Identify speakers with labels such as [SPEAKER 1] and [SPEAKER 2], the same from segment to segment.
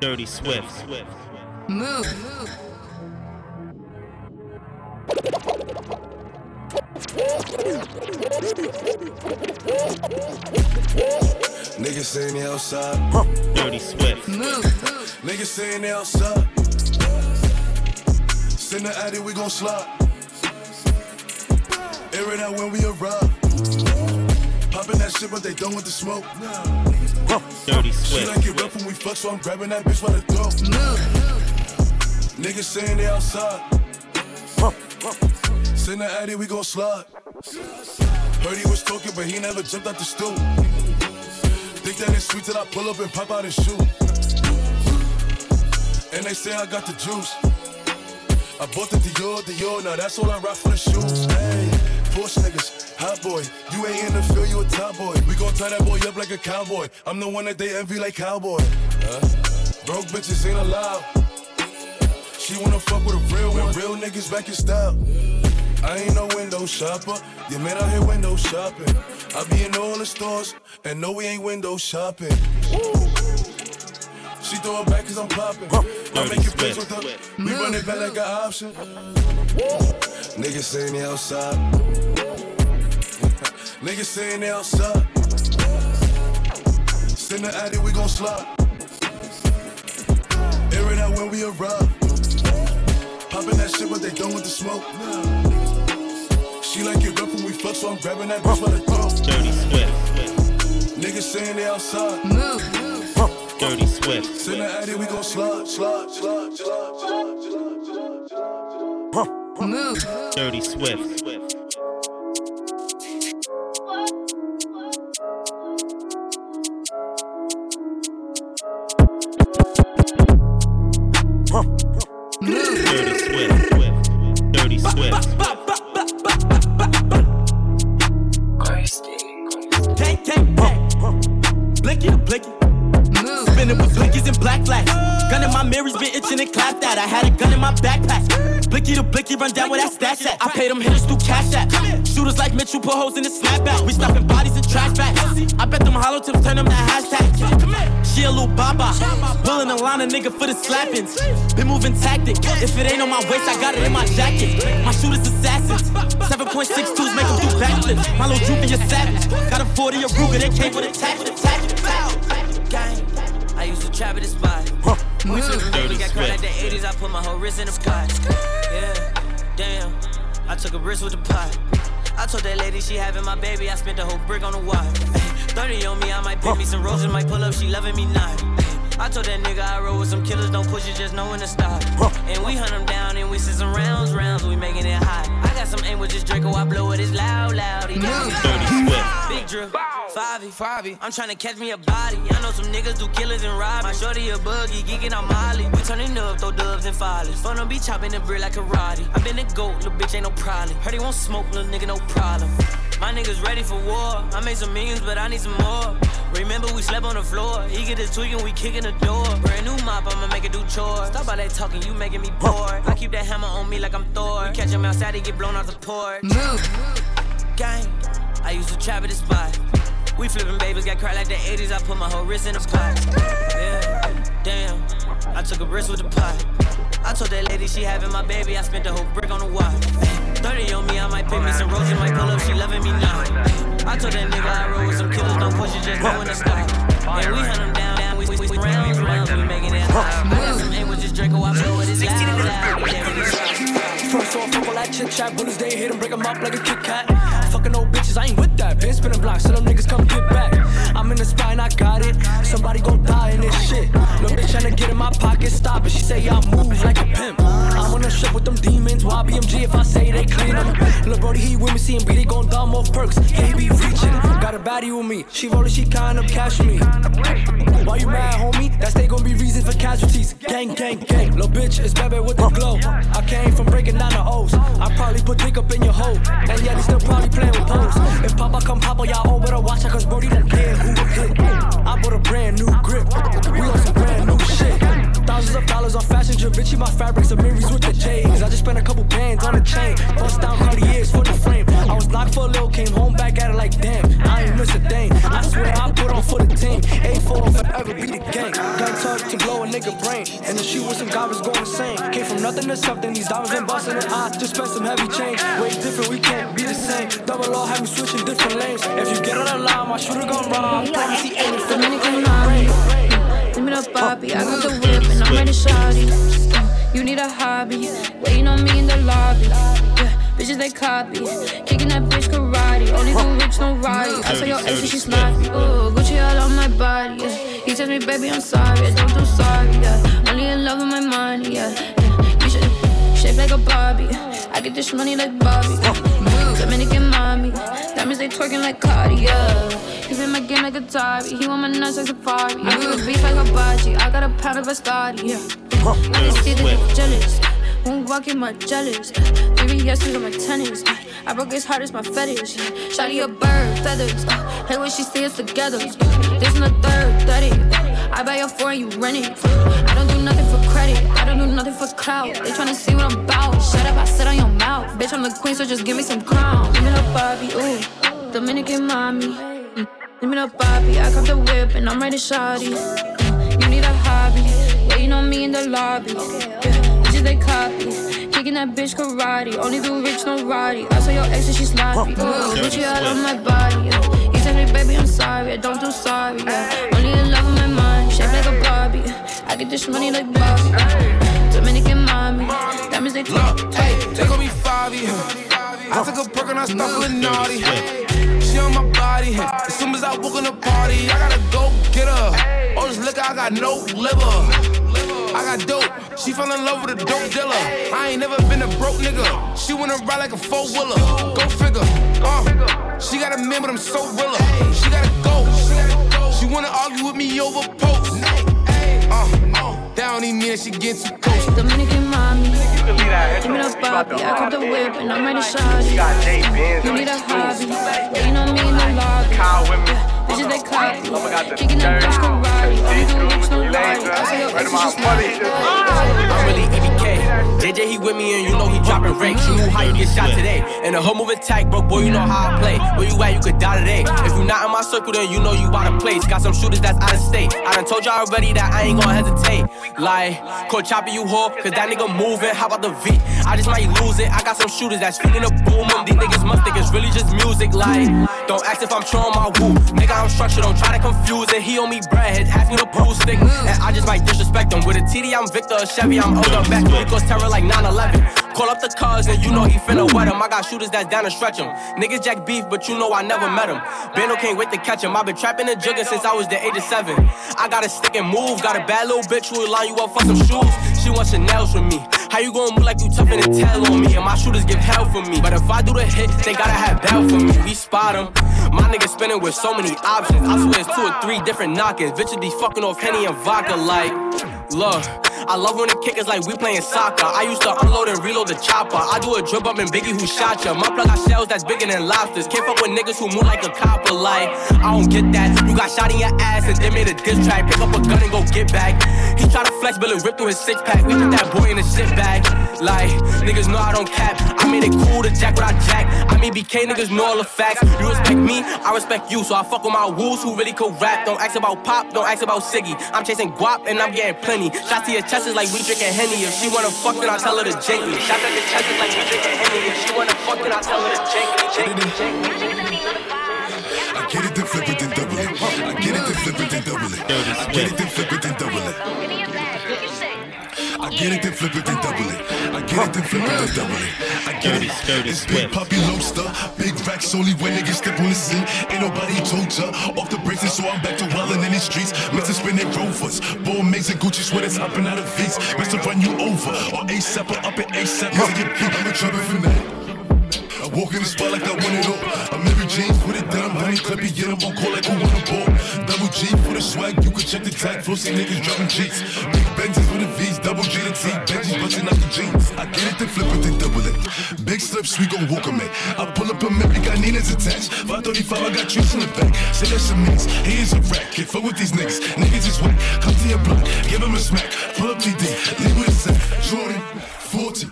[SPEAKER 1] Dirty Swift.
[SPEAKER 2] Move.
[SPEAKER 3] Niggas saying they outside.
[SPEAKER 1] Dirty Swift.
[SPEAKER 2] Move.
[SPEAKER 3] Niggas saying they outside. Send the addy, we gon' slide. Air it out when we arrive. Poppin' that shit, but they done with the smoke.
[SPEAKER 1] Dirty
[SPEAKER 3] She like it rough when we fuck, so I'm grabbing that bitch by the throat. Niggas saying they outside. Send the addy, we gon' slide. Heard he was talking, but he never jumped out the stool. Think that it's sweet till I pull up and pop out his shoe. And they say I got the juice. I bought the Dior, Dior, now that's all I rock for the shoes. Hey, niggas, hot boy. You ain't in the field, you a top boy. We gon' tie that boy up like a cowboy. I'm the one that they envy like cowboy. Huh? Broke bitches ain't allowed. She wanna fuck with a real one. Real niggas back in style. I ain't no window shopper. You man out here window shopping. I be in all the stores, and no, we ain't window shopping. She throw it back cause I'm popping. I make it plays with her. We run it back like an option. Niggas saying they outside. Niggas saying they outside. Send the addy, we gon' slide. Air it out when we arrive. Poppin' that shit, but they done with the smoke. She like it rough when we fuck, so I'm grabbing that bitch by the throat.
[SPEAKER 1] Dirty Swift.
[SPEAKER 3] Niggas saying they outside.
[SPEAKER 2] Move.
[SPEAKER 1] Dirty Swift.
[SPEAKER 3] Send the addy, we gon' slide, slide, slide, slide, slide, slide.
[SPEAKER 2] Move.
[SPEAKER 1] Dirty Swift.
[SPEAKER 4] Nigga for the slappings. Been moving tactic. If it ain't on my waist, I got it in my jacket. My shooters assassins. 7.62s make them do backflips. My little droopy a savage. Got a 40 a Ruger, they came with a tach. Gang. I used to trap at the spot. We flippin'
[SPEAKER 1] Dirty
[SPEAKER 4] baby, got caught like
[SPEAKER 1] Swift.
[SPEAKER 4] the 80s. I put my whole wrist in the pot. Yeah, damn. I took a risk with the pot. I told that lady she having my baby. I spent the whole brick on the wire. 30 on me, I might pick me some roses, might pull up. She loving me not. I told that nigga I roll with some killers, don't push it, just know when to stop. And we hunt them down and we sit some rounds, rounds, we making it hot. I got some aim with this Draco, I blow it, it's loud, loud. He got me
[SPEAKER 1] Dirty Swift.
[SPEAKER 4] Big drip, Favi, Favi. I'm tryna catch me a body. I know some niggas do killers and rob. My shorty a buggy, geeking on Molly. We turning up, throw dubs and follies. Fun be chopping the brick like karate. I been a goat, little bitch ain't no problem. Heard he won't smoke, little nigga no problem. My niggas ready for war. I made some millions, but I need some more. Remember we slept on the floor. He get his tweaking, we kicking the door. Brand new mop, I'ma make it do chores. Stop all that talking, you making me bored. I keep that hammer on me like I'm Thor. We catch him outside, he get blown out the porch
[SPEAKER 2] Move.
[SPEAKER 4] gang. I used to trap at the spot. We flipping babies, got cracked like the 80s. I put my whole wrist in the pot. Yeah, damn. I took a risk with the pot. I told that lady she having my baby. I spent the whole brick on the watch. 30 on me, I might pick me some roses, might pull up. She loving me now. I told that nigga I roll with some killers, don't push it, just go in the stop. And we hunt them down, down. We, we, we rounds, rounds, we making it hot. I got some aim with this Draco, I blow it, it's loud, loud. We never shot.
[SPEAKER 5] First off, fuck all that chit chat. Bullets they hit 'em, break 'em up like a Kit Kat. Fucking old bitches, I ain't with that. Been spinning blocks, so them niggas come get back. I'm in the spot and I got it. Somebody gon' die in this shit. No bitch tryna get in my pocket, stop it. She say I move like a pimp. On the ship with them demons. Why BMG if I say they clean clean 'em? Lil' Brody, he with me, seeing B, they gon' dumb off perks. Yeah, he be reaching. Got a baddie with me. She rollin', she kind up cash me. Why you mad, homie? That's they gon' be reasons for casualties. Gang, gang, gang. Lil' bitch is baby with the glow. I came from breaking down the O's. I probably put dick up in your hole. And yet he still probably playing with pose. If Papa come Papa, y'all all better watch out, cause Brody don't care who hit. I bought a brand new grip. We on some brand new shit. Thousands of dollars on fashion drip. My fabrics, and Mary's with the J's. I just spent a couple bands on a chain. Bust down Cartiers for the frame. I was locked for a little, came home back at it like damn. I ain't miss a thing. I swear I put on
[SPEAKER 6] for the team. A4 forever be the gang. Gang talk to blow a nigga brain. And the shoe with some goblins going insane. Came from nothing to something, these diamonds been busting it. I just spent some heavy change. Way different, we can't be the same. Double law have me switching different lanes. If you get on the line, my shooter gon' rob. Promise he ain't for
[SPEAKER 7] Dominican mommy. Me the Bobby, I got the whip and I'm ready shawty. You need a hobby, waiting on me in the lobby. Yeah, bitches they copy, kicking that bitch karate. Only the rich don't ride. I saw your ex and she sloppy. Ooh, Gucci all on my body. Yeah. He tells me, baby, I'm sorry. I don't do sorry. Yeah, only in love with my money. Yeah, yeah. you should shape like a Barbie. I get this money like Bobby. Move, Dominican mommy. Diamonds they twerking like Cardi. Yeah, he been my game like a Atari. He want my nuts like Safari. I do beef like a hibachi. I got a pound of Biscotti. Yeah. I can see that they jealous. Won't in my jealous. Three yeses on my tennis. I broke his heart, it's my fetish. Shotty a bird, feathers. Hey, when she see us together. This in the third, 30. I buy your four and you rent it. I don't do nothing do nothing for clout. They tryna see what I'm about. Shut up, I sit on your mouth. Bitch, I'm the queen, so just give me some crown. Give me the Bobby, ooh. Dominican mommy. Mm. Give me the Bobby. I cop the whip and I'm ready, shawty. Mm. You need a hobby. Waiting on me in the lobby. Yeah, bitches they copy. Kicking that bitch karate. Only the rich no roddy. I saw your ex and she sloppy. Ooh, Gucci all on my body. Yeah. He tell me, baby, I'm sorry. I don't do sorry. Yeah. Only in love with my mind. Shaped like a Barbie. I get this money like Bobby. Mommy. That means they
[SPEAKER 8] hey, they. I took a perk and I start feeling naughty. She on my body. As soon as I walk in the party, I gotta go get her. Oh, this liquor, I got no liver. I got dope. She fell in love with a dope dealer. I ain't never been a broke nigga. She wanna ride like a four wheeler. Go figure. Uh, she got a man, but I'm so realer. She gotta go. She wanna argue with me over posts. That don't even mean that she get too close.
[SPEAKER 7] Dominican mommy. Give me the Bobby. I got the whip and I'm ready, to shawty. You need a hobby. Waiting on me in the lobby. Yeah, Bitches they copy. Kicking that bitch karate. Only the rich no ride. I say your ex is just
[SPEAKER 6] I'm really EBK. JJ, he with me and you know he dropping rakes. You knew how you get shot today. And the whole move attack, bro, boy, you know how I play. Where you at, you could die today. If you not in my circle, then you know you out of place. Got some shooters that's out of state. I done told y'all already that I ain't gonna hesitate. Like, call Choppy, you whore, cause that nigga moving. How about the V? I just might lose it. I got some shooters that's feeding the boom. These niggas must think it's really just music. Like, don't ask if I'm on my woo. Nigga, I'm structured, don't try to confuse it. He owe me bread, ask me to prove stick. And I just might disrespect him. With a TD, I'm Victor, a Chevy, I'm older back. Because terror like 9 11. Call up the cuz and you know he finna wet him. I got shooters that's down to stretch him. Niggas jack beef, but you know I never met him. Bando can't wait to catch him. i been trapping and jugging since I was the age of seven. I got a stick and move. Got a bad little bitch who will line you up for some shoes. She wants Chanel's from me. How you gonna move like you tough the tail on me? And my shooters give hell for me. But if I do the hit, they gotta have bail for me. We spot them. My nigga spinning with so many options. I swear it's two or three different knockers. Bitches be fucking off Henny and vodka like. Look, I love when the kick is like we playing soccer. I used to unload and reload the chopper. I do a drip up in Biggie who shot ya. My plug got shells that's bigger than lobsters. Can't fuck with niggas who move like a copper. Like, I don't get that. You got shot in your ass and then made a diss track. Pick up a gun and go get back. He try to flex, but it rip through his six pack. We put that boy in a shit bag. Like, niggas know I don't cap. I made it cool to jack what I jack. I mean, BK niggas know all the facts. You respect me, I respect you. So I fuck with my wolves who really could rap. Don't ask about pop, don't ask about Siggy. I'm chasing guap and I'm getting plenty. Shots to your chest is like we drinking Henny. If she wanna fuck, then I tell her to jank me. Shots at the chest is like we drinking Henny. If she wanna fuck, then I tell her to jank me. Jank me, jank me.
[SPEAKER 3] I get it, then flip it, then double it. I get it, then flip it, then double it. I get it, then flip it, then double it. I get it, then flip it, then double it. I get it, then flip it, then double it. I get it. It's big poppy lobster, big racks only when niggas step on the scene. Ain't nobody told ya. Off the braces, so I'm back to wildin' in the streets. Mr. Spinning rovers, bull mates and Gucci sweaters hopping out of V's. Mr. Run you over, or ASAP or up at ASAP. Cause I get beat, I'm a trouble for that. I walk in the spot like I want it all. I'm Mary James with it denim, honey clippy, get them on call like who want a ball. Double G for the swag, you can check the tag, flossy niggas dropping G's. Big Benzes with the V's, double G to T, Benji's busting out the jeans. I get it, then flip it, then double it. Big slips, we gon' walk 'em in. I pull up a Mary, got Nina's attached. 535, I got juice in the back. Say that's a mix, he is a rat. Can't fuck with these niggas, niggas is whack. Come to your block, give him a smack. Pull up TD, leave with a sack. Jordan. 40.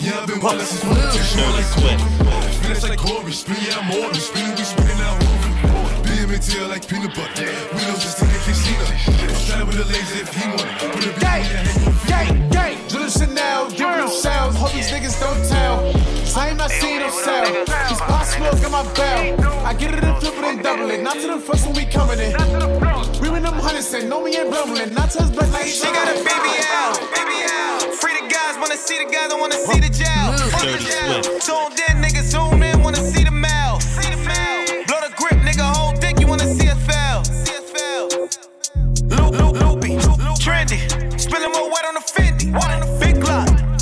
[SPEAKER 3] Yeah, I've been wildin' since one to short like Kobe. Finish like Corey, spin, yeah, I'm on. Spinning, we spinning out moving. Tail like peanut butter. We don't just think they can see them. I'm trying with the lazy if he want it. A
[SPEAKER 9] Gang,
[SPEAKER 3] BB in your hand, you
[SPEAKER 9] gang, gang. Jill Chanel, give them shells. Hope these niggas don't tell. Same I seen them sell. Just pop smoke in my bell. I get it and flip it and double it. Not to the first when we coming in. We win them hundreds and know me ain't blumbling. Not to us, but like
[SPEAKER 10] She got a baby out, baby out. Free the guys, wanna see the guys, I wanna see the jail. Fuck the
[SPEAKER 8] Dirty
[SPEAKER 10] jail.
[SPEAKER 8] Swift.
[SPEAKER 10] Tuned in, niggas zoom in, wanna see the mail. See the mail. Blow the grip, nigga, whole dick, you wanna see us fail. See us fail. Loop, loop, loopy, trendy. Spilling more wet on the Fendi. What on the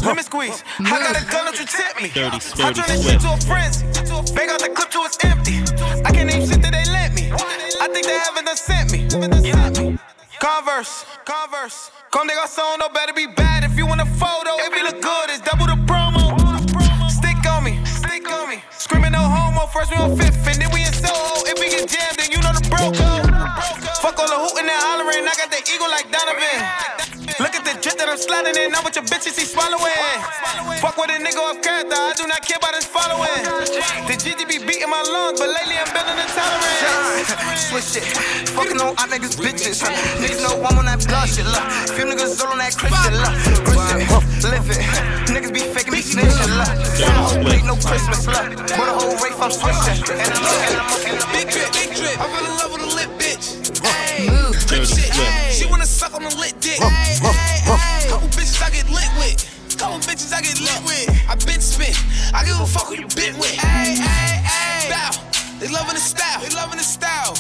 [SPEAKER 10] Glock? Lemon squeeze. I got a gun, don't you tip me.
[SPEAKER 8] Dirty,
[SPEAKER 10] I
[SPEAKER 8] dirty
[SPEAKER 10] turn this shit to a frenzy. Bang out the clip till it's empty. I can't name shit that they lent me. I think they haven't done sent me. Converse, Converse. Come they got song, no better be bad if you want a photo. If you look good, it's double the promo. Stick on me, stick on me. Screaming no homo, first we on fifth, and then we in Soho. If we get jammed, then you know the bro code. Fuck all the hooting and hollering, I got the eagle like Donovan. Look at the drip that I'm sliding in, I'm with your bitches, he swallowing. Fuck with a nigga off character, I do not care about his following. The GG be beating my lungs, but lately I'm building a tolerance.
[SPEAKER 11] Switch it. Fucking on our niggas bitches. huh. Niggas know I'm on that blood shit. Look. Few niggas all on that Christian. Look. Grip it. Live it. Niggas be faking me snitching. Look. Don't make no Christmas. Look. For the whole race I'm switching. And I'm and I'm and I'm
[SPEAKER 10] Big drip, big drip. I fell in love with
[SPEAKER 8] Dirty
[SPEAKER 10] shit.
[SPEAKER 8] Swift.
[SPEAKER 10] She wanna suck on the lit dick. Hey, hey, hey. Couple bitches I get lit with. Couple bitches I get lit with. I been spit. I give a fuck who you been with. Hey, hey, hey. Bow. They loving the style. They loving the style.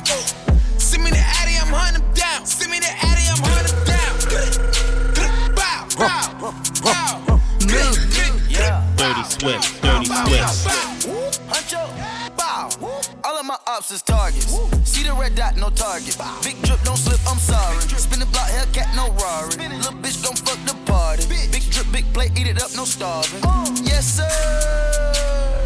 [SPEAKER 10] Send me the Addy, I'm hunting them down. Send me the Addy, I'm hunting them down. Bow, bow, bow.
[SPEAKER 8] Dirty Swift. Dirty Swift.
[SPEAKER 11] Huncho, bow. All of my ops is targets. See the red dot, no target. Big drip, don't slip, I'm sorry. Spin the block, Hellcat, no Rari. Little bitch gon' fuck the party. Big drip, big plate, eat it up, no starving. Yes, sir.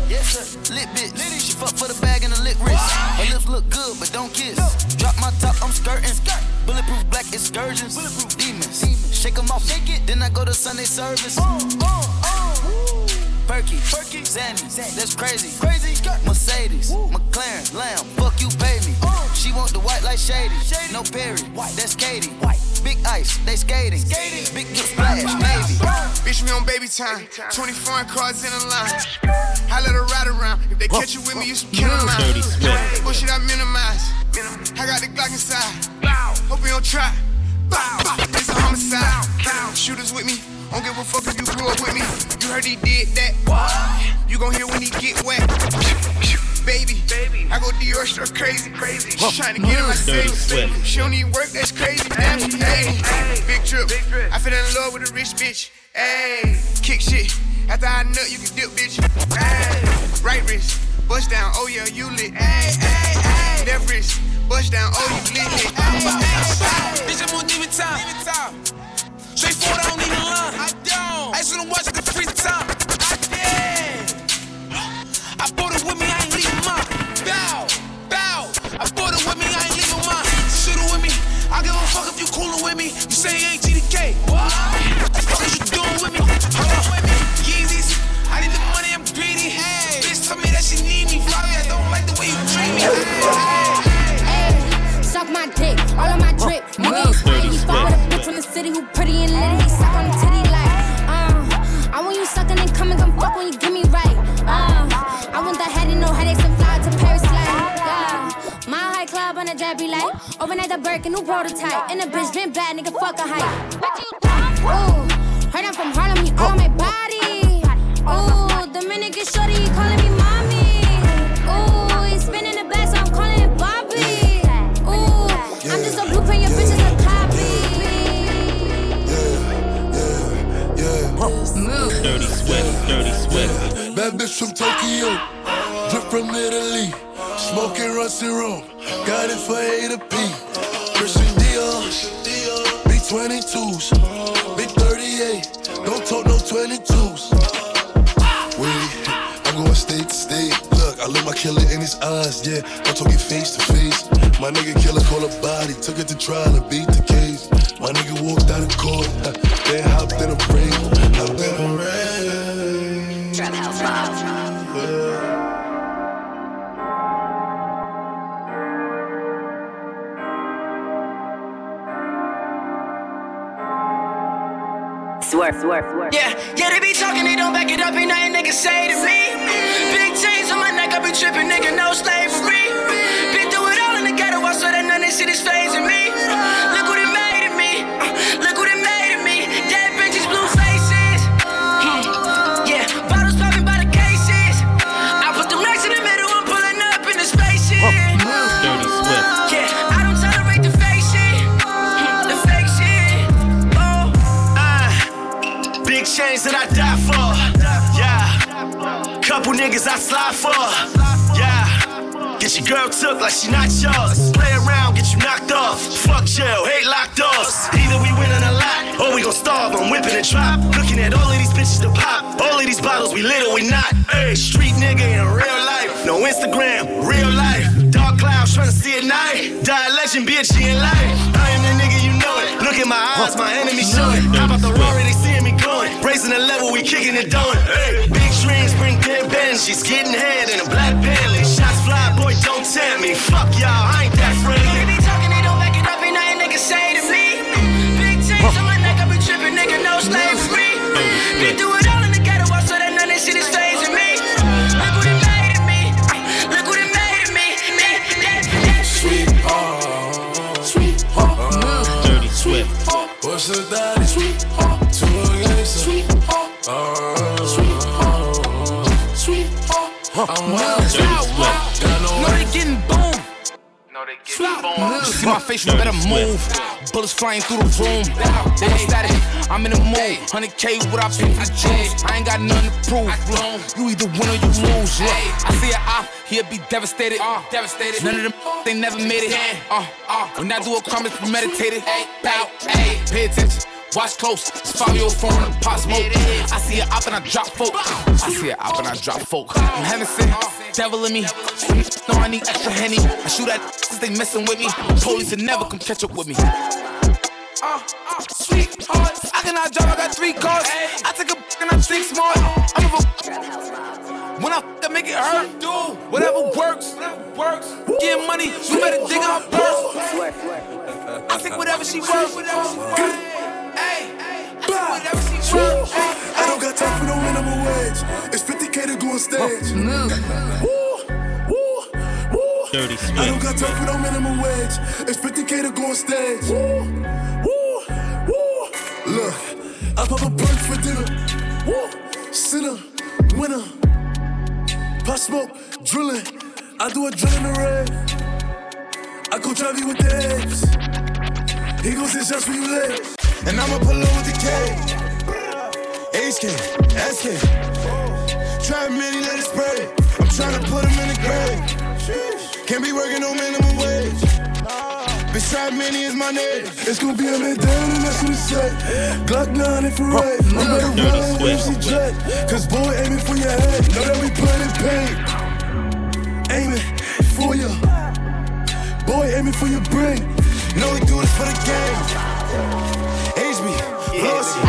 [SPEAKER 11] Yes, sir. Lit bitch. She fuck for the bag and the lit wrist. Her lips look good, but don't kiss. Drop my top, I'm skirting. Skirt. Bulletproof black excursions. Demons. Shake 'em off, shake it. Then I go to Sunday service. Uh, uh, uh. Perky, Perky, Zanny, that's crazy, crazy. Mercedes, McLaren, Lamb, fuck you, pay me. She want the white like shady, no Perry, that's Katy. White. Big ice, they skating, skating. big drip splash, Navy.
[SPEAKER 12] Bitch, me on baby time. 20 foreign cars in a line. I let her ride around. If they catch you with me, you some killer
[SPEAKER 8] Dirty
[SPEAKER 12] mine.
[SPEAKER 8] Swift.
[SPEAKER 12] Bullshit, I minimize. I got the Glock inside. Hope you don't try. Bow, bow. It's a homicide. Shooters with me. Don't give a fuck if you grew up with me. You heard he did that. You gon' hear when he get wet. Baby, Baby, I go Dior struck crazy, crazy. She trying to get in my
[SPEAKER 8] Dirty
[SPEAKER 12] safe. She don't even work, that's crazy. Damn, she hey. Big trip. I fell in love with a rich bitch. Hey, kick shit. After I nut, you can dip, bitch. Hey, right wrist, bust down. Oh yeah, you lit. Hey, hey, hey. Left wrist, bust down. Oh you lit, lit. Hey, hey, hey.
[SPEAKER 10] Bitch, I'm on demon time. Straightforward, I don't need a line. I don't. I just wanna watch the free time. I did. I bought it with me, I ain't leaving mine. Bow, bow. I bought it with me, I ain't leaving mine. Shoot it with me. I give a fuck if you coolin' with me. You say you ain't GDK. What? What is you doing with me? Hold on.
[SPEAKER 13] City who pretty and lit. He suck on the titty like, uh. I want you sucking and coming, come fuck when you get me right. Uh, I want that head and no headaches and fly to Paris like, yeah. My high club on a jet be like, overnight the Birkin, new prototype. And the bitch been bad, nigga, fuck a hype. Ooh, heard I'm from Harlem, he on my body. Ooh, Dominican shorty, he calling me mommy.
[SPEAKER 8] Dirty Swift. Dirty Swift.
[SPEAKER 3] Bad bitch from Tokyo, drip from Italy, smoking rusty rum, got it for A to P. Christian Dior, big 22s, big 38, don't talk no 22s. I look my killer in his eyes, yeah. I'm talking face to face. My nigga killer called a body, took it to trial and beat the case. My nigga walked out of court, huh, then hopped in a ring. Hopped in a ring.
[SPEAKER 13] Trap house vibe. Yeah.
[SPEAKER 14] Swerve, swerve, swerve.
[SPEAKER 15] Yeah, yeah, they be talking, they don't back it up, ain't nothing they can say to me. Big chains on be tripping, nigga, no slavery. Been through it all in the ghetto, I swear that none of this shit is phasing me. Look what it made of me, uh, look what it made of me. Dead bitches, blue faces. Hmm. Yeah, bottles popping by the cases. I put the racks in the middle, I'm pulling up in the spaceship.
[SPEAKER 16] Dirty Swift.
[SPEAKER 15] Yeah, I don't tolerate the fake shit. Hmm, The fake shit. Oh.
[SPEAKER 17] Uh, big change that I die for. Yeah. Couple niggas I slide for. Your girl took like she not yours. Play around, get you knocked off. Fuck jail, hate locked doors. Either we winning a lot, or we gon' starve. I'm whipping and drop. Looking at all of these bitches to pop. All of these bottles, we lit or we not. Hey, street nigga in real life. No Instagram, real life. Dark clouds trying to see at night. Die legend, a G in life. I am the nigga, you know it. Look at my eyes, my enemy show it. How about the Rory, they seeing me going. Raising the level, we kicking it down. Hey, big dreams bring dead bends. She's getting head in a black Bentley. Shots don't tempt me. Fuck y'all, I ain't that
[SPEAKER 15] They
[SPEAKER 17] friendly.
[SPEAKER 15] be talking, they don't back it up, ain't nothing they can say to me. Big chains on my neck, I be tripping, nigga, no slavery. Been through it all in the ghetto, I swear that none of this shit is phasing me. Look what it made of me, look what it made of me. That, that, that
[SPEAKER 3] Sweet heart, sweet heart,
[SPEAKER 16] Dirty Swift.
[SPEAKER 3] What's the daddy? Sweet heart, to a gangster. Sweet heart, sweet heart, sweet heart. I'm wild,
[SPEAKER 16] Dirty
[SPEAKER 8] You see my face, you better move. Bullets flying through the room. They static. I'm in the mood. 100K what I pay for the juice. I ain't got nothing to prove. You either win or you lose. Yeah. I see a op, he'll be devastated. devastated. None of them they never made it. Uh, uh. When I do a crime, it's premeditated. Bow, pay attention. Watch close, year old phone and pop smoke. I see it up and I drop folk. I see it up and I drop folk. I'm heaven devil in me. No, I need extra henny. I shoot at since they messing with me. Police will never come catch up with me. Uh, uh, sweetheart, I cannot drive, I got three cars. I take a and I think smart. I'm a when I make it hurt, do whatever works. Works. Get money, you better dig her purse. I take whatever she worth. I
[SPEAKER 3] don't got time for no minimum wage. It's 50k to go on stage.
[SPEAKER 16] Dirty
[SPEAKER 3] I don't got time for no minimum wage. It's 50k to go on stage. Woo, woo, woo. Look, I pop a blunt for dinner. Woo, sinner, winner. Pop smoke, drilling. I do a drill in the rave. I go drive you with the apes. He goes hit shots for you late. And I'ma pull up with the cage. HK, SK. Try many, let it spray. I'm tryna put him in the grave. Can't be working no minimum wage. Bitch, try many is my name. It's gonna be a man down and that's what it say. Glock 9 infrared. I'm better
[SPEAKER 16] Dirty
[SPEAKER 3] run
[SPEAKER 16] Swift.
[SPEAKER 3] MC jet. Cause boy aiming for your head. Know that we playing paint. Aiming for you. Boy aiming for your brain. Know we do this for the game. HB, Flossy.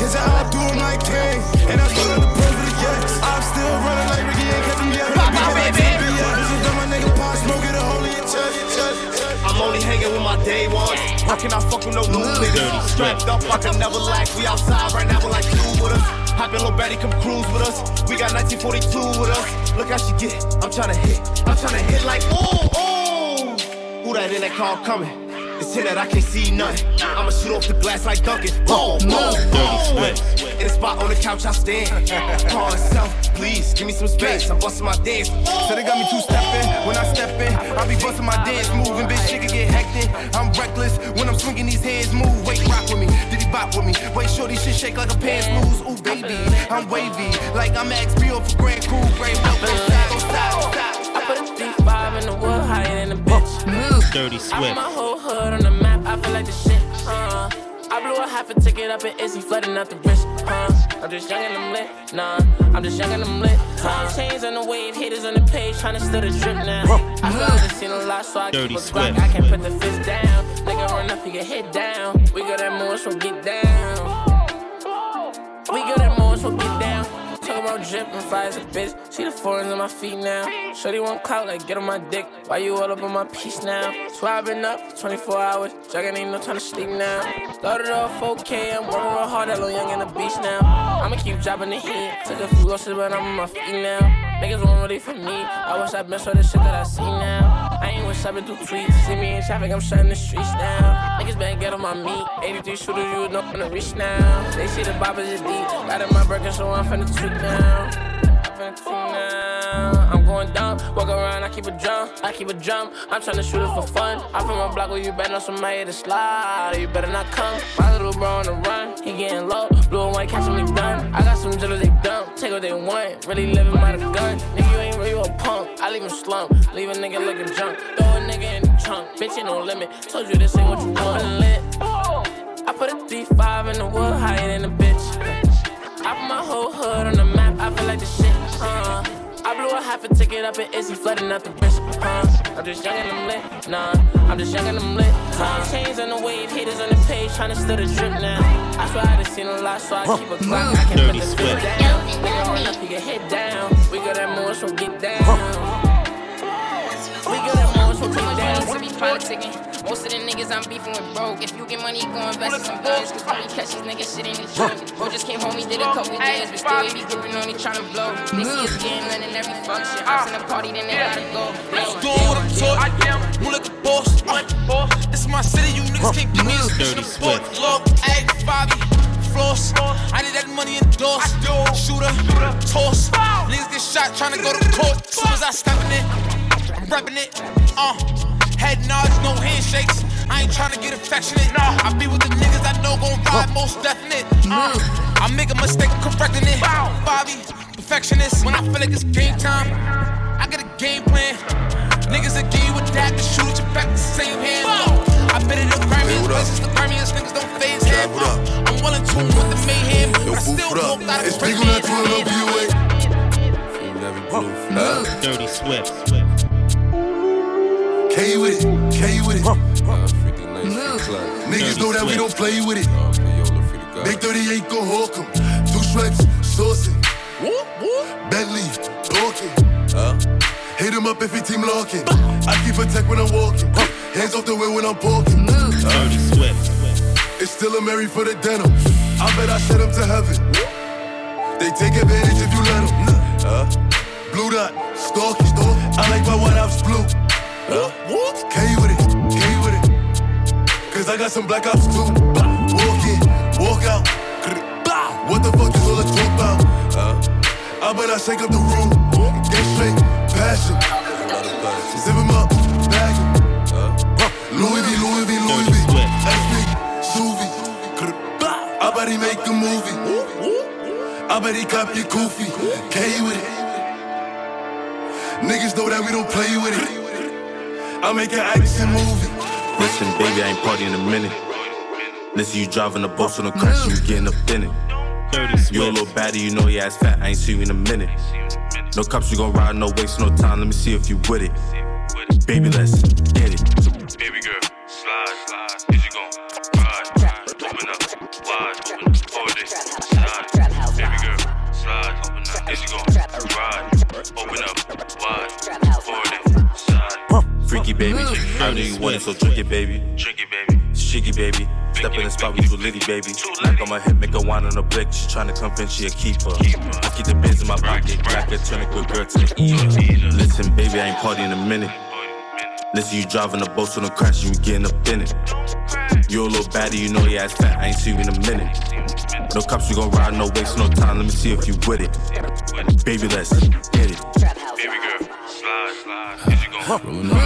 [SPEAKER 3] Cause I outdo him like Kane. And I still got the proof of the yes. I'm still running like Ricky and catch him yelling.
[SPEAKER 17] Pop, pop, baby.
[SPEAKER 3] This is my nigga Pop Smoke, get a in your chest.
[SPEAKER 17] I'm only hanging with my day ones. How can I fuck with no new niggas? Strapped up, I can never lack. We outside right now, we like two with us. Hoppin' Lil Betty, come cruise with us. We got 1942 with us. Look how she get. I'm tryna hit. I'm tryna hit like ooh, ooh. Who that in that car coming? It's here that I can't see nothing. I'ma shoot off the glass like Duncan. Boom, boom, boom. In a spot on the couch, I stand. Call itself, please give me some space. I'm busting my dance.
[SPEAKER 8] So they got me two stepping. When I step in, I be busting my dance moving. Bitch, shit can get hectic. I'm reckless when I'm swinging these hands. Move, wait, rock with me. Did he bop with me? Wait, shorty shit shake like a pants loose. Ooh, baby, I'm wavy. Like I'm XBO for Grand Cool, Great Well.
[SPEAKER 18] I put a deep five in the wood higher than a bitch.
[SPEAKER 19] Move.
[SPEAKER 16] Dirty
[SPEAKER 18] I
[SPEAKER 16] Swift.
[SPEAKER 18] put my whole hood on the map, I feel like the shit. Uh, I blew a half a ticket up in Izzy, flooding out the wrist. Uh, I'm just young and I'm lit. Nah, I'm just young and I'm lit. Uh, chains on the wave, haters on the page, trying to steal the drip now. I feel like I've seen a lot, so I
[SPEAKER 16] Dirty
[SPEAKER 18] keep a Glock.
[SPEAKER 16] Swift.
[SPEAKER 18] I can put the fist down. Nigga run up, he get hit down. We got that more, so get down. We good at more, so drip, dripping fire as a bitch. See the foreigns on my feet now. Shorty want clout, like get on my dick. Why you all up on my piece now? Swear i been up for 24 hours. Jugging ain't no time to sleep now. Started off 4K, I'm working real hard, that little young in the beach now. I'ma keep dropping the heat. Took a few losses, but I'm on my feet now. Niggas won't ready for me. I wish I'd been for the shit that I see now. I ain't I been through tweets. See me in traffic, I'm shutting the streets down. Niggas better get on my meat. 83 shooters, you know I'm reach now. They see the boppers is deep. Got in my burger, so I'm finna tweak now. I'm finna now. I'm going down, keep a drum, I keep a drum. I'm tryna shoot it for fun. I'm from a block where you better know somebody to slide. You better not come. My little bro on the run, he getting low. Blue and white catching me done. I got some jitters they dump, take what they want. Really living by the gun. Nigga, you ain't real, you a punk. I leave him slump, leave a nigga looking drunk. Throw a nigga in the trunk, bitch, ain't no limit. Told you this ain't what you want. I'm lit. I put a 3-5 in the wood higher than a bitch. I put my whole hood on the map, I feel like the shit. I blew a half a ticket up in Izzy, flooding out the wrist, uh. I'm just young and I'm lit, nah. I'm just young and I'm lit, uh. Chains on the wave, haters on the page, trying to steal the drip now. I swear I done seen a lot, so I keep a clock. I can
[SPEAKER 1] Dirty
[SPEAKER 18] put the
[SPEAKER 1] Swift.
[SPEAKER 18] bitch down. We gon' run up, you get hit down. We got that more, so get down. We got that more, so
[SPEAKER 20] Too
[SPEAKER 18] get down.
[SPEAKER 20] money to be politicking. Most of the niggas I'm beefing with broke. If you get money, go invest in some guns. Cause when you catch these niggas shit in the gym. Bro just came home, he did a couple years. But still, he be gripping on, he tryna blow. They see us getting none in every function. I'm in a party, then they gotta go.
[SPEAKER 8] Doing what I'm taught. Move like a boss. This is my city, you niggas can't give me this bitch
[SPEAKER 1] Dirty
[SPEAKER 8] in the book.
[SPEAKER 1] Swift.
[SPEAKER 8] Look, ayy, Bobby, floss. I need that money endorsed. Shooter, toss. Niggas get shot trying to go to court. Soon as I step in it, I'm repping it. Uh, head nods, no handshakes. I ain't trying to get affectionate. Nah. I be with the niggas I know gon' ride most definite. Uh, I make a mistake, I'm correcting it. Bobby, perfectionist. When I feel like it's game time, I get a game plan. Niggas will give you a dab to shoot at your back the same hand. Look, I bet it the Grammys, places the Grammys, niggas don't phase head. Uh, I'm well in tune with the mayhem, but I still walk out of
[SPEAKER 3] It's
[SPEAKER 8] the
[SPEAKER 3] big on that 12 PUA.
[SPEAKER 1] Dirty Swift.
[SPEAKER 3] K with it, K with it. Niggas know that we don't play with it. Big 38 go hawk 'em. Two shreds, saucing. Bentley, talking. Hit him up if he team locking. I keep a tech when I'm walking. Hands off the way when I'm parking.
[SPEAKER 1] Dirty Swift.
[SPEAKER 3] It's still Amiri for the denim. I bet I send them to heaven. They take advantage if you let them. Uh, blue dot, stalking. I like my White Ops blue. Uh, K with it, K with it. Cause I got some black ops too. Walk in, walk out. What the fuck is all the talk about? I bet I shake up the room. Get straight, passion. Zip him up, bag him. Louis V, Louis V, Louis V. SP, Suvi. I bet he make a movie. I bet he cop your goofy. K with it. Niggas know that we don't play with it. I make an action movie.
[SPEAKER 21] Listen, baby, I ain't party in a minute. Listen, you driving the boat, so no crash, you getting up in it. You a
[SPEAKER 1] Swift.
[SPEAKER 21] little baddie, you know your ass fat, I ain't seen you in a minute. No cops, you gon' ride, no waste no time, let me see if you with it. Baby, let's get it.
[SPEAKER 22] Baby girl, slide, slide. Is you gon' ride? Open up, wide, open, up, hold it, slide. Baby girl, slide, open up. Is you gon' ride? Open up, wide, hold it, slide.
[SPEAKER 21] Freaky baby, I know you want it, so drink it, baby.
[SPEAKER 22] Drink it, baby.
[SPEAKER 21] Shiggy baby, step in the spot with you litty baby. Knock on my hip, make her wine on the blick. She tryna convince she a keeper. I keep the biz in my pocket, black a turn a good girl to the eater. Listen, baby, I ain't party in a minute. Listen, you driving the boat, so no crash, you getting up in it. You a little baddie, you know your ass fat, I ain't see you in a minute. No cops, you gon' ride, no waste no time, let me see if you with it. Baby, let's get it.
[SPEAKER 22] Baby girl, slide, slide. Is you gon'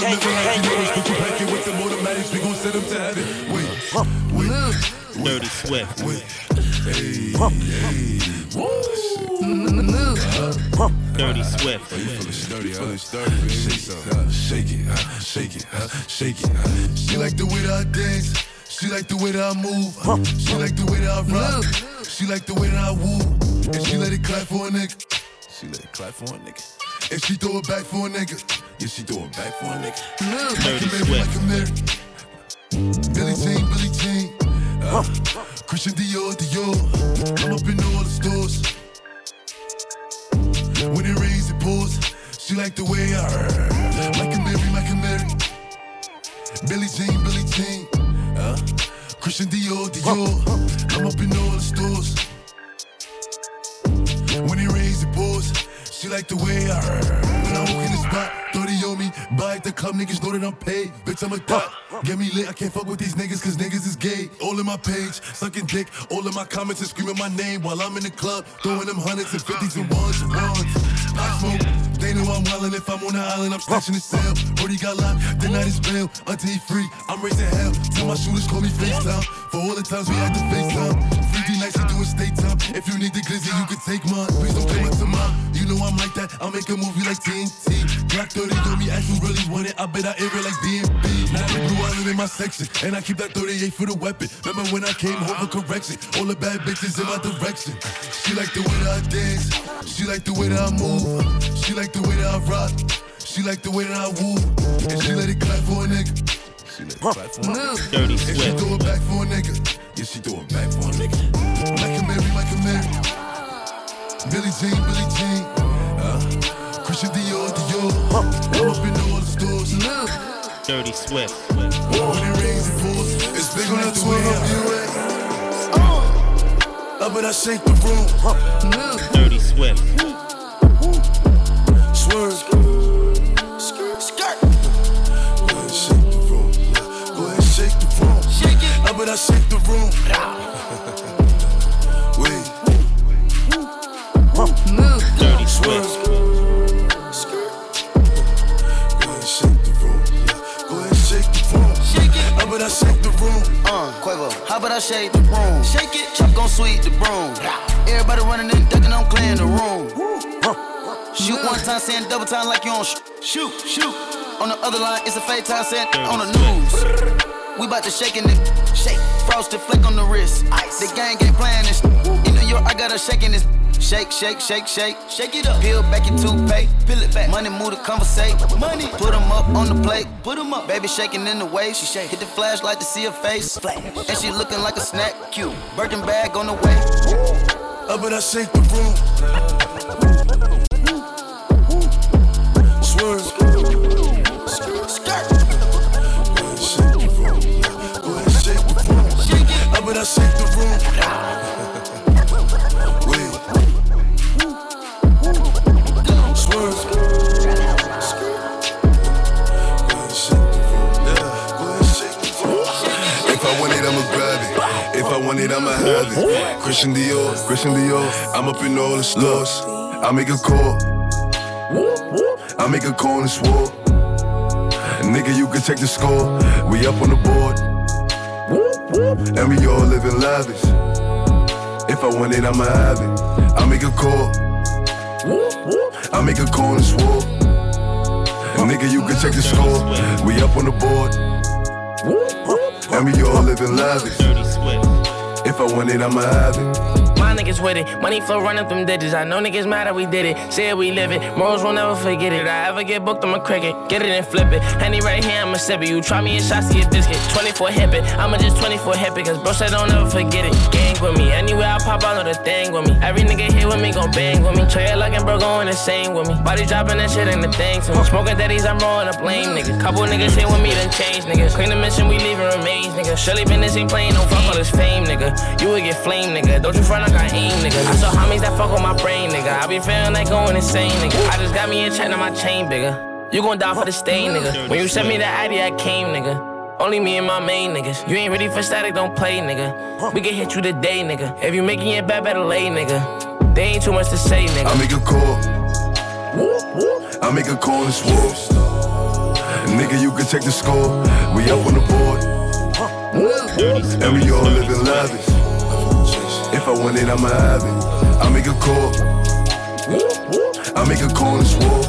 [SPEAKER 22] You
[SPEAKER 3] never like you know, put you back in with the automatics. We gon' send them to heaven. Wait, wait,
[SPEAKER 1] Dirty Swift.
[SPEAKER 3] wait. Hey, hey.
[SPEAKER 1] Dirty Swift.
[SPEAKER 3] Feeling sturdy, feeling sturdy, baby. Shake it, shake it, shake it. She like the way that I dance. She like the way that I move. She like the way that I rock. She like the way that I woo. And she let it clap for a nigga. She let it clap for a nigga. And she throw it back for a nigga. Yeah, she throw it back for a nigga.
[SPEAKER 1] Dirty
[SPEAKER 3] a Mary,
[SPEAKER 1] Swift.
[SPEAKER 3] like a Mary. Billy Jean, Billy Jean. Uh, Christian Dior, Dior. I'm up in all the stores. When it rains, it pours. She like the way I heard. Like a Mary, like a Mary. Billy Jean, Billy Jean. Uh, Christian Dior, Dior. I'm up in all the stores. When it rains, it pours. She like the way I heard. When I walk in the spot, 30 on me. Buy at the club, niggas know that I'm paid. Bitch, I'm a thot. Get me lit, I can't fuck with these niggas, cause niggas is gay. All in my page, sucking dick. All in my comments and screaming my name while I'm in the club. Throwing them hundreds and fifties and ones and ones. I smoke. They know I'm wildin' if I'm on the island, I'm snatching the cell. Brody got locked, then night is bail. Until he free, I'm raising hell. Tell my shooters call me FaceTime. For all the times we had to FaceTime. 3D nights, we a state time. If you need the glizzy, you can take mine. Please don't come up to mine. You know I'm like that, I'll make a movie like TNT. Black 30 on me, ask who really want it. I bet I air it like DMB. Now they blue island in my section, and I keep that 38 for the weapon. Remember when I came home for correction? All the bad bitches in my direction. She like the way that I dance, she like the way that I move, she like the way that I rock, she like the way that I woo, and she let it clap for a nigga. She let it clap for a nigga.
[SPEAKER 1] Dirty
[SPEAKER 3] And she
[SPEAKER 1] Swift.
[SPEAKER 3] throw it back for a nigga. Yeah, she throw it back for a nigga. Like a Mary, like a Mary. Billy Jean, Billy Jean. Uh, Christian Dior, Dior. I'm up in all the stores.
[SPEAKER 1] Dirty Swift.
[SPEAKER 3] When it rains, it pours. It's big on the twin of you, Up and I shake the room.
[SPEAKER 1] Dirty Swift.
[SPEAKER 3] Swerve. Skirt. Go ahead, shake the room. Go ahead, shake the room. Shake it. Up and I shake the room. Wait.
[SPEAKER 1] Dirty Swift.
[SPEAKER 3] Go ahead, shake the room. Go ahead, shake the room. Shake it. Up and I shake the room.
[SPEAKER 11] Uh, Quavo, how about I shake the room? Shake it, chop gon' sweep the broom. Everybody running and ducking, I'm clearing the room. Shoot one time, saying double time like you on sh- shoot, shoot. On the other line, it's a fake time saying on the news. We bout to shake it, nigga. Shake, frosted flick on the wrist. The gang ain't playing this. In New York, I got her shaking this. Shake, shake, shake, shake, shake it up. Peel back your toothpaste, peel it back. Money move to conversate. Money, put 'em up on the plate. Put 'em up. Baby shaking in the way. She shake. Hit the flashlight to see her face. Flash. And she looking like a snack. Cute. Birkin bag on the way.
[SPEAKER 3] Up and I shake the room. I shake the room. If I want it, I'ma grab it. If I want it, I'ma have it. Christian Dior, Christian Dior. I'm up in all the stores. I make a call. I make a call and swore. Nigga, you can check the score. We up on the board. And we all living lavish. If I want it, I'ma have it. I make a call. I make a call and swore. Nigga, you can check the score. We up on the board. And we all living lavish. If I want it, I'ma have it.
[SPEAKER 18] My niggas with it, money flow running them digits. I know niggas mad that we did it. Say it, we live it. Morals will never forget it. I ever get booked, I'm a cricket. Get it and flip it. Henny right here, I'ma sip it. You try me in shots, a biscuit. 24 hip it. I'ma just 24 hip it. Cause bro said don't ever forget it. Gang with me. Anywhere I pop, I know the thing with me. Every nigga here with me gon' bang with me. Trey it like and bro going insane with me. Body dropping that shit ain't the thing to me. Smoking daddies, I'm rolling a blame, nigga. Couple niggas here with me, done change, nigga. Clean the mission, we leaving remains, nigga. Shirley Bennett ain't playing no fuck all this fame, nigga. You would get flame, nigga. Don't you front I aim, nigga. I saw homies that fuck with my brain, nigga. I be feeling like going insane, nigga. I just got me a on my chain, bigger. You gon' die for the stain, nigga. When you sent me ID, I came, nigga. Only me and my main niggas. You ain't ready for static, don't play, nigga. We can hit you today, nigga. If you making it bad, better lay, nigga. They ain't too much to say, nigga.
[SPEAKER 3] I make a call. I make a call and swore. Nigga, you can check the score. We up on the board. And we all living lavish. If I want it, I'ma have it. I make a call. I make a call and swore.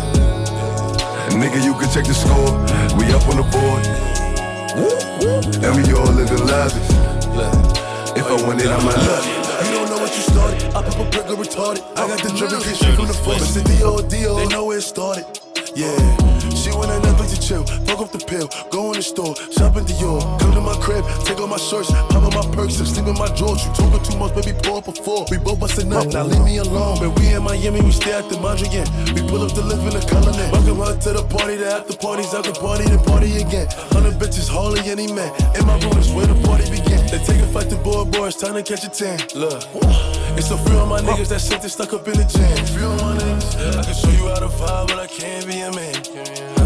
[SPEAKER 3] Nigga, you can check the score. We up on the board. And we all living lavish. If I want it, I'ma have it. You don't know what you started. I pop a or retarded. I got the get straight from the force. It's the D.O.D.O. Know where it started. Yeah, Fuck off the pill. Go on the store, shopping Dior. Come to my crib, take all my shirts, pop on my purse, and sleep in my drawers. You talking too much, baby, pour up a four. We both bustin' up, now leave me alone. When we in Miami, we stay at the Mondrian. We pull up to live in the colony. Welcome her to the party, the after parties, after party, then party again. Hundred bitches, hardly any man. In my room is where the party begin. They take a fight to board, boy, it's time to catch a tan. Look, it's a few of my niggas that shit they stuck up in the jam. Few of my niggas, I can show you how to vibe, but I can't be a man.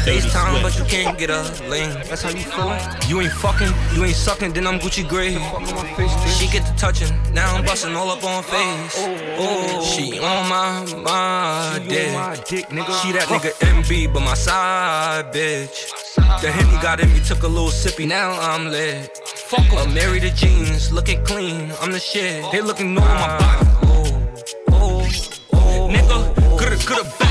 [SPEAKER 23] FaceTime, but you can't get a link. That's how you feel. You ain't fucking, you ain't sucking, then I'm Gucci Gray. She get to touching, now I'm busting all up on face. Oh, oh, oh. she on my my dick. She that nigga MB, but my side bitch. The Henny got in me, took a little sippy, now I'm lit. Fuck I'm married to jeans, looking clean, I'm the shit. They looking new on my body. Oh, oh, oh. nigga, coulda, coulda bow.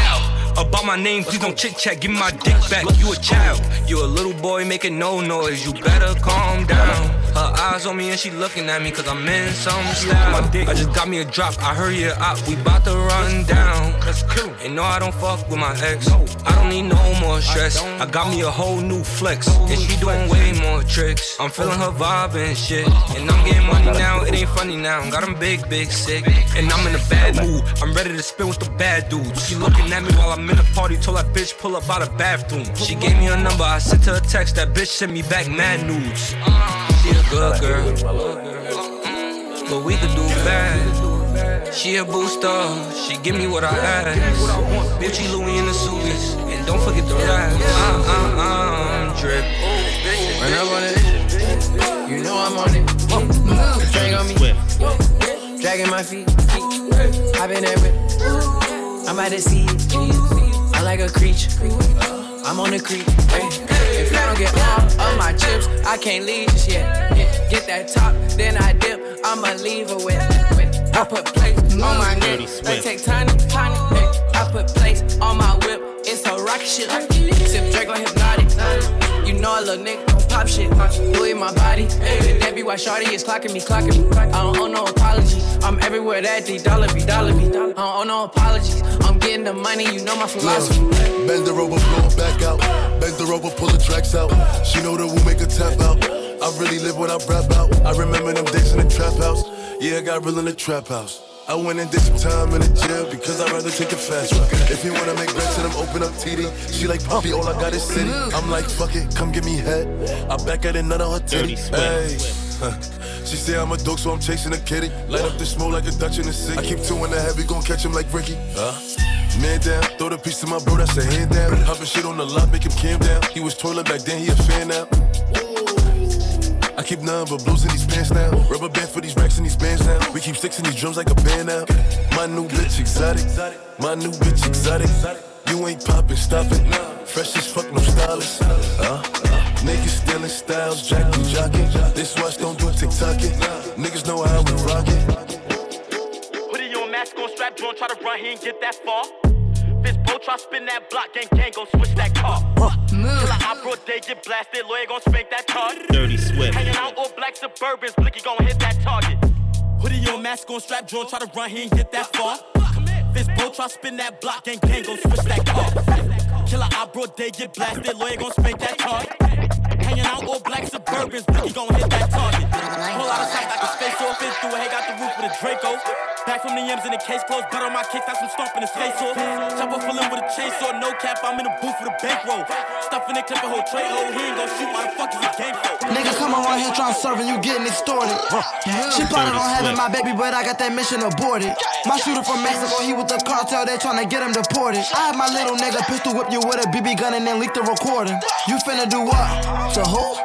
[SPEAKER 23] About my name, please don't chit chat, give me my dick back. You a child, you a little boy making no noise, you better calm down. Her eyes on me and she looking at me cause I'm in some style. I just got me a drop, I heard you up, we bout to run down. And no, I don't fuck with my ex. I don't need no more stress. I got me a whole new flex, and she doing way more tricks. I'm feeling her vibe and shit, and I'm getting money now. It ain't funny now. Got Got 'em big, big sick, and I'm in a bad mood. I'm ready to spin with the bad dudes. She looking at me while I'm in the party. Told that bitch pull up out the bathroom. She gave me her number. I sent her a text. That bitch sent me back mad nudes. She a good girl, but we could do bad. She a booster, she give me what I ask. Gucci, Louis, and the Subies, and don't forget the rap. Uh, uh, uh, I'm drip.
[SPEAKER 15] When I'm on it, you know I'm on it. Drag on me, dragging my feet. I've been there with, I'm at the sea. I like a creature. I'm on the creek. Hey. If I don't get all of my chips, I can't leave just yet. Get that top, then I dip. I'ma leave her with. I put plates on my neck. They take tiny, tiny. I put plates on my whip. It's a rocket shit. Sip Drake on hypnotic. You know a little nigga pop shit. Louis my body. Hey. That be why Shorty is clocking me, clocking me. I don't owe no apology. I'm everywhere that D dollar be, dollar be. I don't owe no apologies. I'm getting the money, you know my philosophy.
[SPEAKER 3] Bend the blow it back out. Bend the over, pull the tracks out. She know that we'll make a tap out. I really live what I rap out. I remember them days in the trap house. Yeah, I got real in the trap house. I went and did some time in the jail because I'd rather take a fast route. If you wanna make bets, then I'm open up TD. She like puppy, all I got is city. I'm like, fuck it, come give me head. I back at it, none on her titty. Hey. She say I'm a dog, so I'm chasing a kitty. Light up the smoke like a Dutch in the city. I keep two in the heavy, gon' catch him like Ricky. Huh? Man down, throw the piece to my bro, that's a hand down. Hopping shit on the lot, make him calm down. He was toilet back then, he a fan now. I keep none but blues in these pants now. Rubber band for these racks and these bands now. We keep sticks in these drums like a band now. My new bitch exotic. My new bitch exotic. You ain't poppin', stop it. Fresh as fuck, no stylist. Uh, niggas stealing styles, jacking, jocking. This watch don't do a TikTok it. Niggas know how we rock it.
[SPEAKER 4] Hoodie on, mask on, strap drawn, try to run, he ain't get that far. Fist blow, try spin that block, gang gang, gon' switch that car. Move. Till I broad day get blasted, lawyer gon' spank that card.
[SPEAKER 1] Dirty Swift.
[SPEAKER 4] Hanging out all black Suburbans, Blicky gon' hit that target. Hoodie on, mask on, strap drawn, try to run, he ain't get that far. Fist blow, try spin that block, gang gang, gon' switch that car. Killer eye broad day get blasted, lawyer gon' spank that card. Hanging out all black Suburbans, Blicky gon' hit that target. Pull out a shot like a space off, it through a hey, got the roof with a Draco. Back from the M's in the case closed, butt on my kicks, that's some stomping his face off. Chopper full in with a chainsaw, no cap, I'm in the booth with a bankroll. Stuffing it, clip a whole tray hole, he ain't gon' shoot, why the fuck is he game for?
[SPEAKER 24] Niggas come around here trying to serve and you getting extorted. She plotted on having my baby, but I got that mission aborted. My shooter from Mexico, he with the cartel, they tryna get him deported. I had my little nigga pistol whip you with a BB gun and then leak the recording. You finna do what? To who?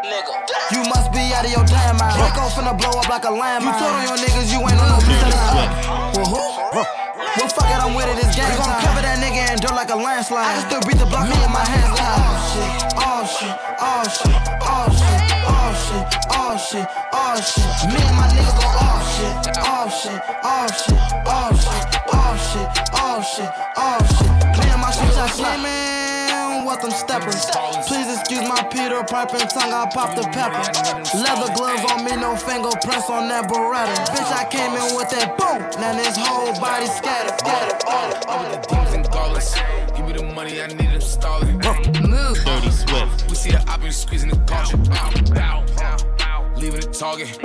[SPEAKER 24] You must be out of your damn mind. Rico finna blow up like a landmine. You told on your niggas you ain't on no piece of Well, who? Well, fuck it, I'm with it, it's game We gon' cover that nigga in dirt like a landslide. I can still beat the block with my hands down. Oh shit, oh shit, oh shit, oh shit, oh shit, oh shit, oh shit. Me and my niggas gon' oh shit, oh shit, oh shit, oh shit, oh shit, oh shit, oh steppers. Please excuse my Peter Piper tongue, I pop the pepper. Leather gloves on me, no fingerprints on that Beretta. Bitch, I came in with that boom, now this whole body scattered, scattered.
[SPEAKER 8] Demons and dollars. Give me the money, I need them stalling.
[SPEAKER 1] Move. Dirty Swift.
[SPEAKER 8] We see the op and squeezing the culture. Leaving the target.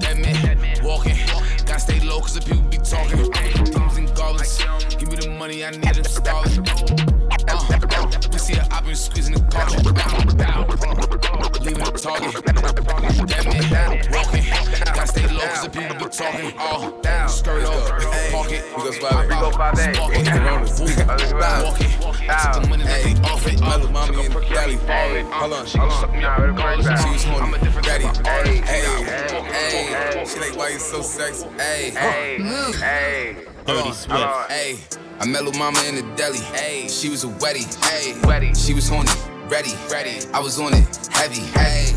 [SPEAKER 8] Dead man walking. Gotta stay low cause the people be talking. Demons and goblins. Give me the money, I need them stalling. Uh, see the squeezing the culture. Leaving the target. People be talking. Oh, skirt off. Pocket. We go spot We go five eight. Walking. Took the money that they offered.
[SPEAKER 25] Mother, mommy, and daddy. Hold on, hold on. She was horny. Daddy. Hey, hey, She like, why you so sexy? Hey, hey.
[SPEAKER 1] Dirty Swift.
[SPEAKER 25] Hey, I met Lil Mama in the deli. Hey, she was a wetty. Hey, she was horny. Ready, ready. I was on it, heavy. Hey,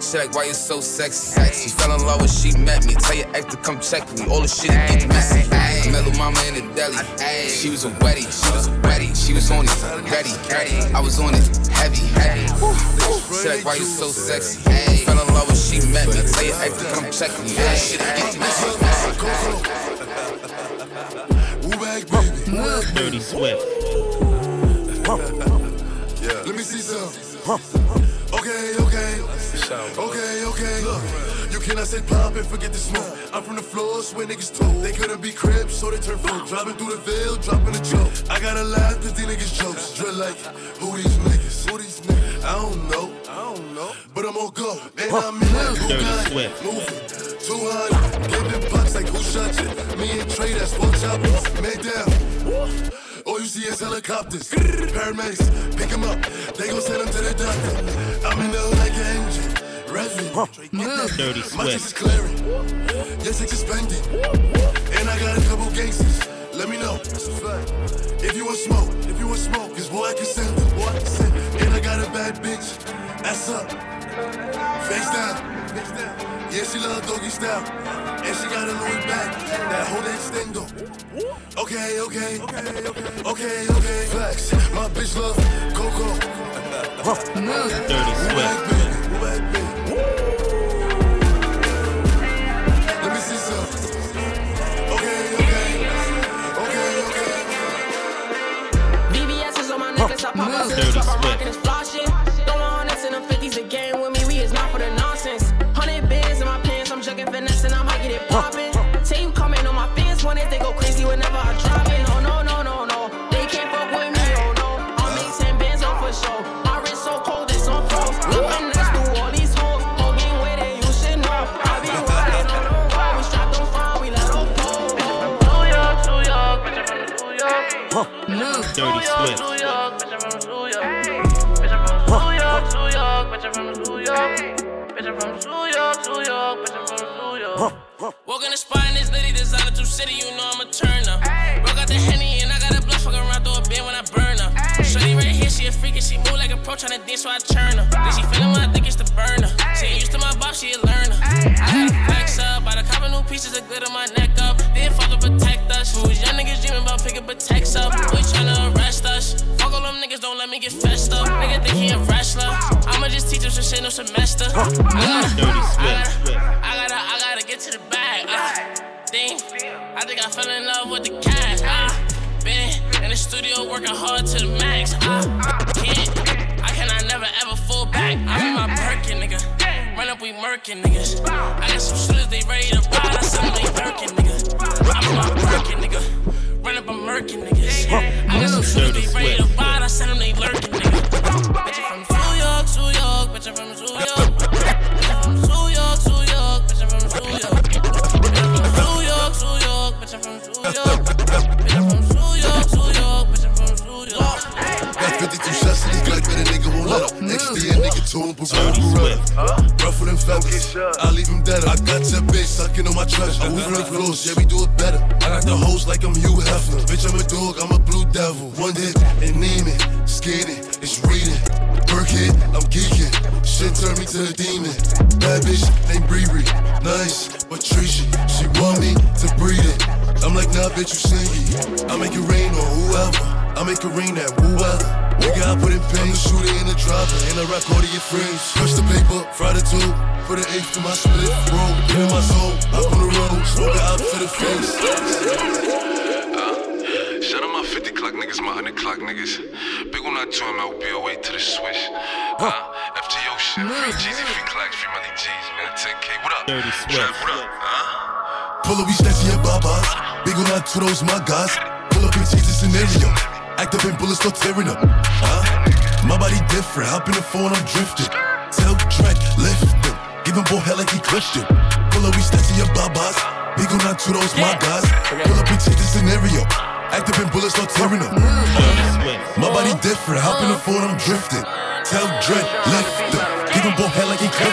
[SPEAKER 25] she like, why you so sexy? She fell in love when she met me. Tell your ex to come check me. All the shit get messy. Hey, met Lil Mama in the deli. Hey, she was a wetty. She was a wetty. She was on it, ready, ready. I was on it, heavy, heavy. She like, why you so sexy? Hey, fell in love when she met me. Tell your ex to come check me. All the shit get messy.
[SPEAKER 1] Dirty Swift.
[SPEAKER 3] Yeah. Let me see some. Huh. Okay, okay. Okay, okay. Look, you cannot say pop and forget the smoke. I'm from the floors where niggas told they couldn't be cribs, so they turn folk. Driving through the veil, dropping a joke. I gotta laugh cause these niggas jokes. Drill like, who these niggas? Who these niggas? I don't know. I don't know. But I'm on go. And I'm in that Bugatti. Moving. 200. Giving bucks like who shot you? Me and Trey, that's four choppers. Man down. All you see is helicopters. Paramedics, pick them up. They gon' send them to the doctor. I'm in the hood like an engine. Revving.
[SPEAKER 1] Dirty
[SPEAKER 3] My checks is
[SPEAKER 1] Swift.
[SPEAKER 3] clearing. Yes, it's suspended. And I got a couple gangsters. Let me know. That's a fact. If you want smoke, if you want smoke, cause boy, I can send them. Boy, I can send them. And I got a bad bitch. Ass up. Face down. Face down. Yeah, she love doggy style. And she got a Louis back. That whole extendo. Okay, okay. Okay, okay. Okay, okay. Flex. My bitch love Coco.
[SPEAKER 1] Move. Dirty Swift.
[SPEAKER 3] Let me see some. Okay, okay. Okay, okay.
[SPEAKER 18] VVS is on my necklace, I pop out to the
[SPEAKER 1] Dirty
[SPEAKER 18] club, tryna dance, so I churn her. Then she when I think it's the burner. She ain't used to my boss, she a learner. I gotta flex up, done cop a new pieces of glitter my neck up. Then fuck up protect us. We was young niggas dreaming about picking protects up. We tryna arrest us. Fuck all them niggas, don't let me get fessed up. Nigga think he a wrestler. I'ma just teach him some shit no semester. I gotta,
[SPEAKER 1] Dirty
[SPEAKER 18] I gotta, I gotta, I gotta get to the bag. Uh, damn, I think I fell in love with the cash. Uh, been in the studio working hard to the max. Uh, Niggas. I got some shooters, they ready to ride. I send them they Birkin, nigga. To
[SPEAKER 3] my split, bro. Get in my soul, up on the road, smoke it out to the face.
[SPEAKER 22] Uh, shout out my 50 clock niggas, my 100 clock niggas. Big one, that joint, man, we'll be away to the switch. Huh? Uh, FTO shit, free Jeezy, free Clacks, free Melly G's, man. 10K, what up?
[SPEAKER 1] Dirty
[SPEAKER 22] Trap, what up? Huh?
[SPEAKER 3] Pull up, we snatching your babas. Big one, that to those my guys. Pull up and change the scenario. Act up and bullets start tearing up. Huh? My body different. Hop in the phone, I'm drifting. Tell Drake, lift Him boy hell like he him. Pull up, we snatching your babas. Big on to those my guys. Pull up and change the scenario. Act up and bullets start tearing up. My body different. Hop in the phone, I'm drifting. Tell Drake, lift him. Give him boy hell like he him.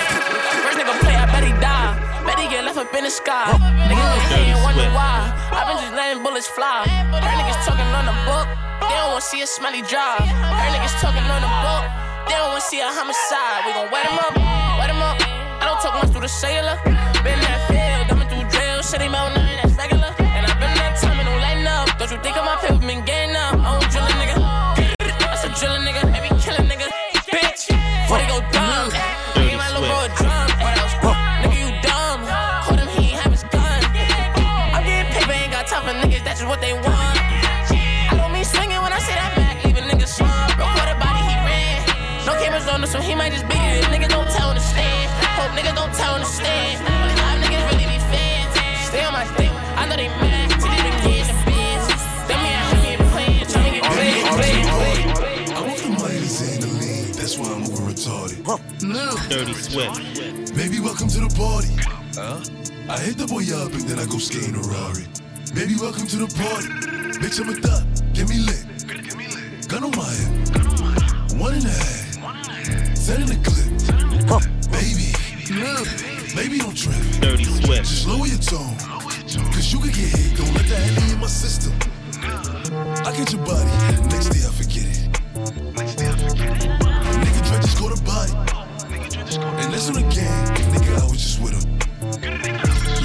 [SPEAKER 18] First nigga play, I bet he die. Bet he get left up in the sky. Niggas been hating, wonder why. i been just letting bullets fly. Her niggas talking on the book. They don't wanna see a smelly drive. Her niggas talking on the book. They don't wanna see a homicide. We gon' wet him up, sailor. Been that field, dumbing through drill. Shit ain't about nothing that's regular. And I've been that time and don't lighten up. Don't you think of my paper been
[SPEAKER 1] Dirty Swift.
[SPEAKER 3] Baby, welcome to the party. Huh? I hit the boy up and then I go skating a Rari. Baby, welcome to the party. Bitch, I'm a thot. Get me lit. Gun on my hip. One and a half. Ten in the clip. Baby. Baby, don't trip.
[SPEAKER 1] Dirty Swift.
[SPEAKER 3] Just lower your tone. Cause you could get hit. Don't let that handy in my system. I get your body. Next day I forget it. Nigga, And that's on the gang. Nigga, I was just with him.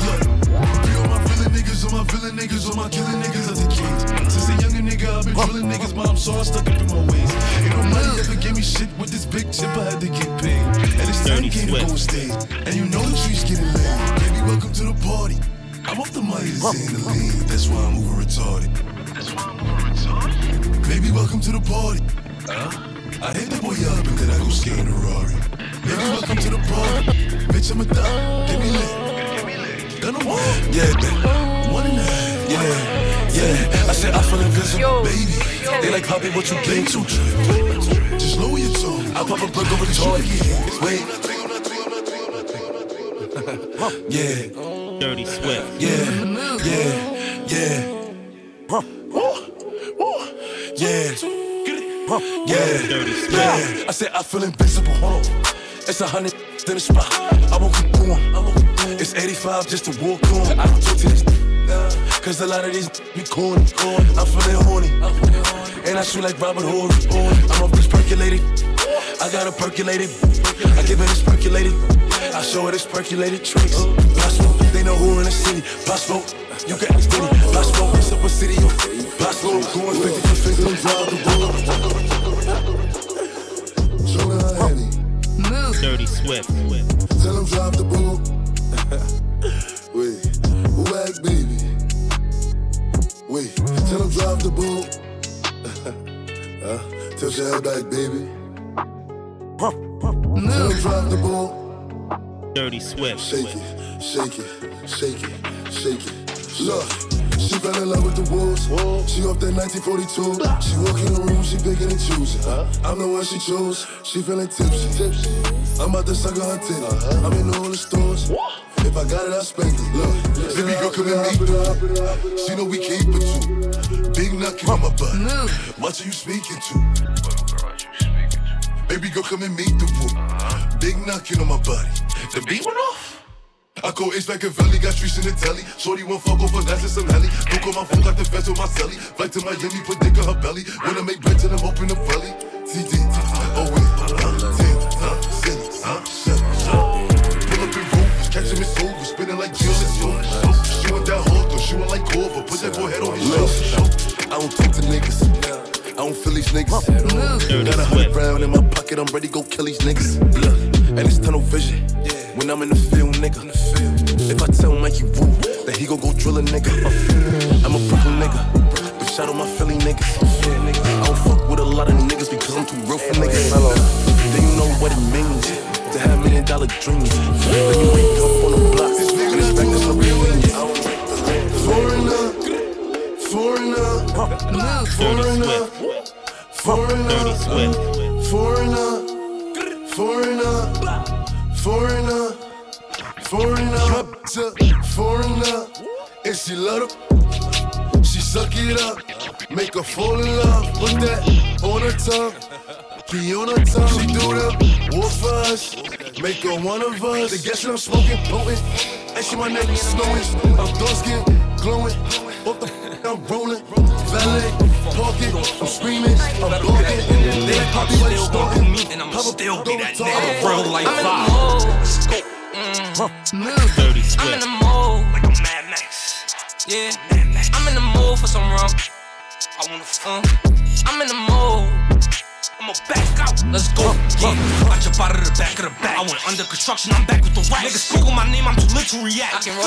[SPEAKER 3] Look, be on my villain niggas, on my villain niggas, on my killing niggas as a kid. Since a younger nigga, I've been drilling niggas, but I'm so stuck up in my ways. Ain't nobody ever gave me shit with this big chip, I had to get paid. And it's time
[SPEAKER 1] Dirty
[SPEAKER 3] game to
[SPEAKER 1] Swift.
[SPEAKER 3] go on stage. And you know the streets getting laid. Baby, welcome to the party. I'm off the money to say in the lean. That's why I'm over retarded. That's why I'm over retarded. Baby, welcome to the party. Huh? I hit the boy up and then I go skating a Rari. Baby, welcome to the party. Bitch, I'm a thot. Get me lit. Gun on one. Yeah, baby. One and a half.
[SPEAKER 17] Yeah, yeah. I said I feel invisible, baby. They like Poppy, what you been to?
[SPEAKER 3] Just lower your tone.
[SPEAKER 17] I pop a brick over the toilet. Wait. yeah.
[SPEAKER 1] Dirty Swift.
[SPEAKER 17] Yeah, yeah, yeah. Yeah. Yeah, yeah. I said I feel invincible. Hold on. It's a hundred in the spot. I won't keep going. It's 85 just to walk on. I don't talk to this. Cause a lot of these be corny. I'm feeling horny. And I shoot like Robert Horry. I'm off this percolated. I got a percolated. I give it this percolated. I show her this percolated tricks. Possible, they know who in the city. Possible, you can ask Diddy. Possible, it's up a city. Possible, going 50 for 50.
[SPEAKER 1] Dirty Swift.
[SPEAKER 3] Tell him drive the boat. Wait, asked baby? Wait, tell him drive the boat. huh? Tell your head back, baby. Tell him drive the boat.
[SPEAKER 1] Dirty Swift.
[SPEAKER 3] Shake it, shake it, shake it, shake it. Look, she fell in love with the wolves. She off that 1942. She walk in the room, she picking and choosing. I'm the one she chose. She feeling tipsy. I'm about to suck on her titty. I'm in all the stores. If I got it, I spend it. Look, baby girl, come and meet me. She know we keep it too. Big knuckin' on my butt. What are you speaking to? Baby girl, come and meet the woo. Big knocking on my body. The beat went off. I go H back in Valley, got streets in the telly. Shorty won't fuck over that's some heli. Don't call my phone, got the fence on my celly. Flight to Miami, put dick on her belly. When I make bread to them, open the belly. TD, uh, oh wait, huh, ten, city, huh, shut Pull up in rovers, catch him in silver, spinning like Jill and Silver. She went down hard, though, she went like Corva. Put that boy head on his shoulder.
[SPEAKER 17] I don't talk to niggas. I don't feel these niggas.
[SPEAKER 3] Got a hundred round in my pocket, I'm ready to go kill these
[SPEAKER 23] niggas.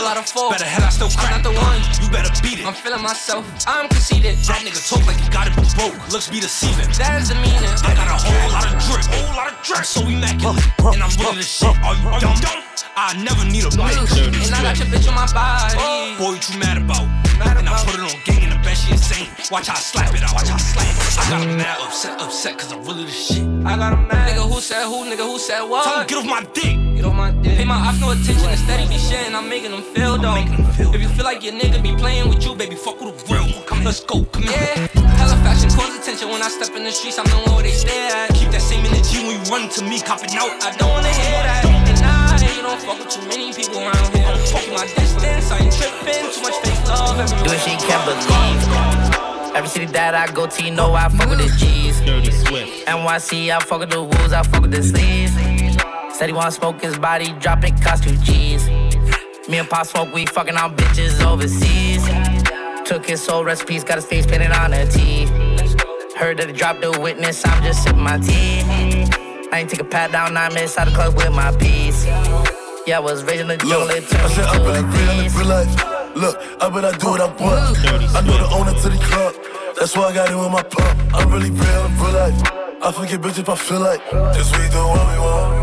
[SPEAKER 23] React.
[SPEAKER 18] I can roll out a four.
[SPEAKER 23] Better head, I still crack.
[SPEAKER 18] I'm not the one.
[SPEAKER 23] You better beat it.
[SPEAKER 18] I'm feeling myself. I'm conceited.
[SPEAKER 23] That nigga talk like he got it but broke. Looks be deceiving.
[SPEAKER 18] That is the meaning.
[SPEAKER 23] I got a whole lot of drip, whole lot of drip. I'm so immaculate, and I'm really the shit. Are you dumb? I never need a mic.
[SPEAKER 18] And I got your bitch on my body.
[SPEAKER 23] Oh, boy, what you mad about? Mad and I put it on gang and the bed, she insane. Watch how I slap it out, watch how I slap it. I got him mad, upset, upset, cause I'm really the shit.
[SPEAKER 18] I got a mad nigga who said who, nigga who said what?
[SPEAKER 23] Tell him get off my dick.
[SPEAKER 18] Get off my dick. Pay my ops no attention, instead he be shitting, I'm making them feel though. If you feel like your nigga be playing with you, baby, fuck with a real one. Come, let's go, come here. Yeah, hella fashion cause attention when I step in the streets, I'm knowing where they stay at.
[SPEAKER 23] Keep that same energy when you run to me, copping out.
[SPEAKER 18] I don't wanna hear that. And I, you don't fuck with too many people around here. I'm fucking my distance, I ain't tripping. Too much fake love everywhere.
[SPEAKER 26] Do she can't believe. Every city that I go to, you know I fuck with the G's.
[SPEAKER 1] Dirty Swift.
[SPEAKER 26] NYC, I fuck with the wolves, I fuck with the sleeves. Said he wanna smoke his body, drop it, cost two G's. Me and Pop smoke, we fucking out bitches overseas. Took his soul recipes, got his face painted on a T. Heard that he dropped the witness, I'm just sipping my tea. I ain't take a pat down, I miss out the club with my piece. Yeah, I was raised in the jungle, it
[SPEAKER 3] I
[SPEAKER 26] turned
[SPEAKER 3] said I'm
[SPEAKER 26] to
[SPEAKER 3] really
[SPEAKER 26] a
[SPEAKER 3] real in
[SPEAKER 26] beast.
[SPEAKER 3] real life. Look, I bet I do what I want. I know the owner to the club. That's why I got it with my pump. I'm really real in real life. I forget bitch if I feel like. Cause we do what we want,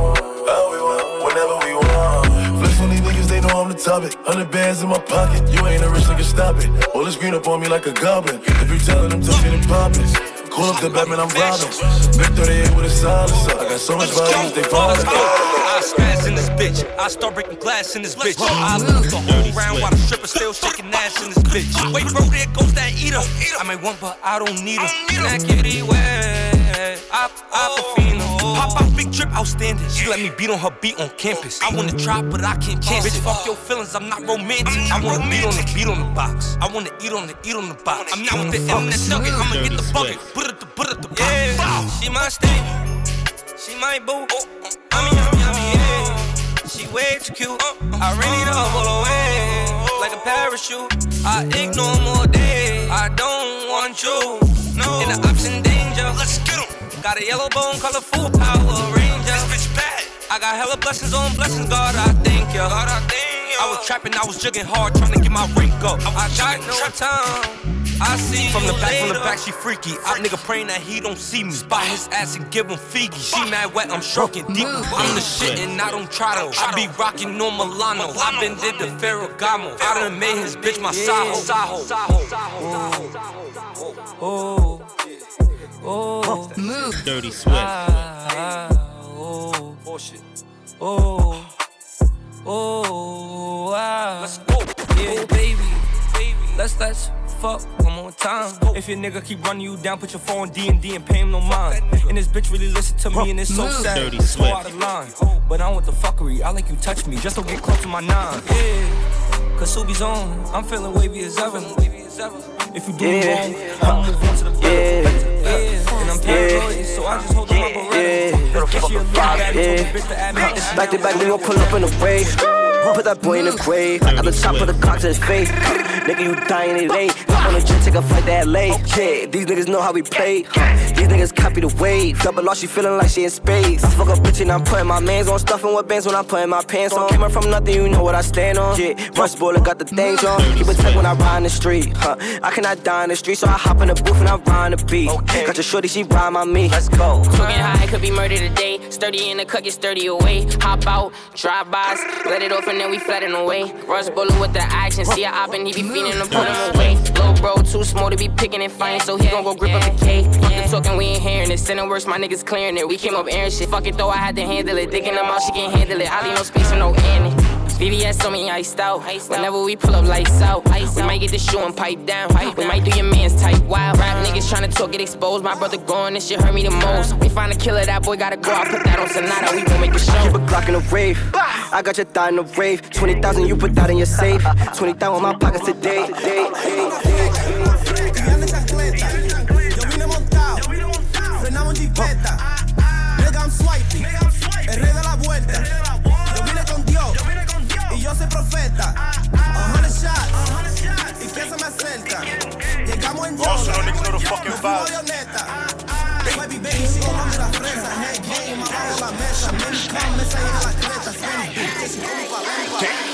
[SPEAKER 3] topic. Hundred bands in my pocket. You ain't a rich nigga, stop it. All this green up on me like a goblin. If you tellin' them tough and poppin'. Call up the Batman, I'm robbing. Big 38 with a silencer. I got so much value, they falling.
[SPEAKER 23] I spaz in this bitch. I start breaking glass in this bitch. I lose the whole round while the stripper still shaking ass in this bitch. Wait, bro, there goes that eater. I may want, but I don't need her.
[SPEAKER 18] That kitty wet.
[SPEAKER 23] I, Aquafina. Pop out big drip outstanding. She let me beat on her beat on campus. I wanna try, but I can't chance Bitch, fuck your feelings, I'm not romantic. I wanna beat on the beat on the box. I wanna eat on the eat on the box. I'm not with the internet nugget, I'ma get the bucket. Put it the put it the
[SPEAKER 18] Yeah,
[SPEAKER 23] box.
[SPEAKER 18] she my stay. She my boo. Oh, oh, oh. I mean, I mean, I mean, yeah. She way too cute. I really don't pull away like a parachute. I ignore more days. I don't want you. No, in the ops in danger.
[SPEAKER 23] Let's get 'em.
[SPEAKER 18] Got a yellow bone, colorful Power Ranger.
[SPEAKER 23] This bitch bad.
[SPEAKER 18] I got hella blessings on blessings, God, I thank you. God, I thank you.
[SPEAKER 23] I was trapping, I was jugging hard, trying to get my rank up.
[SPEAKER 18] I got no time. I see
[SPEAKER 23] From the
[SPEAKER 18] you
[SPEAKER 23] back,
[SPEAKER 18] later.
[SPEAKER 23] from the back, she freaky. Out nigga praying that he don't see me. Spot his ass and give him figgy. She mad wet, I'm stroking deep. I'm the shit and I don't try to. I be rocking on Milano. I been did the Ferragamo. I done made his bitch my Saho.
[SPEAKER 18] Oh, oh,
[SPEAKER 1] Move. Dirty Swift.
[SPEAKER 18] ah, oh, oh, oh, ah.
[SPEAKER 23] Let's go.
[SPEAKER 18] Yeah, baby, baby. Let's let's fuck one more time. If your nigga keep running you down, put your phone D and D and pay him no mind. And this bitch really listen to me, and it's so sad.
[SPEAKER 1] Dirty
[SPEAKER 18] It's so out of line. But I want the fuckery. I like you touch me, just don't get close to my nine. Yeah, cause Subi's on. I'm feeling wavy as ever. If you do me wrong, I'ma move on to the better. Yeah, and I'm paranoid, so I just hold on my beretta. Let's get you a little told the bitch add me.
[SPEAKER 10] Back to back, we gon' pull up in the wave.
[SPEAKER 27] Put that boy in the grave. I got the top put the cock to his face. Nigga, you dying, it ain't. Hop on the jet, take a flight to LA. Yeah, these niggas know how we play. These niggas copy the wave. Double loss, she feeling like she in space. I fuck a bitch and I'm putting my mans on. Stuffing with bands when I'm putting my pants on. Came up from nothing, you know what I stand on. Yeah, rush bullet, got the things on. Keep it tight when I ride in the street. Huh. I cannot die in the street, so I hop in the booth and I ride the beat. Got your shorty, she ride my me. Let's go.
[SPEAKER 20] Smoking high, could be murder today. Sturdy in the cut, get sturdy away. Hop out, drive bys, let it off and then we flatten away. Rush bullet with the action, see a op and he be feeding put him away. Low bro, too small to be picking and fighting, so he gon' go grip up the K. Fuck the talking, we ain't hearing it. Sending worse, my niggas clearing it. We came up airing shit. Fuck it though, I had to handle it. Digging them out, she can't handle it. I leave no space for no Annie. VVS on me iced out. Whenever we pull up lights out, we might get the shoe and pipe down. We might do your man's type wild. Rap niggas tryna talk, get exposed. My brother going, this shit hurt me the most. We find a killer, that boy gotta go. I put that on Sonata, we gon' make a show.
[SPEAKER 27] Keep a Glock in the rave. I got your thigh in the rave. 20,000, you put that in your safe. 20,000 in my pockets today.
[SPEAKER 10] Frenamos jipeta, Megan Swipey, el rey de la vuelta. Profeta. A hundred shots y que se me acerca. Llegamos en
[SPEAKER 17] Also, no niggas know the
[SPEAKER 10] nos fuimos
[SPEAKER 17] vibe.
[SPEAKER 10] avioneta. Baby, baby, sigo dando la fresa. Head game, abajo la mesa. Many come, mesa llega la creta. Spinning bitches, como paleta.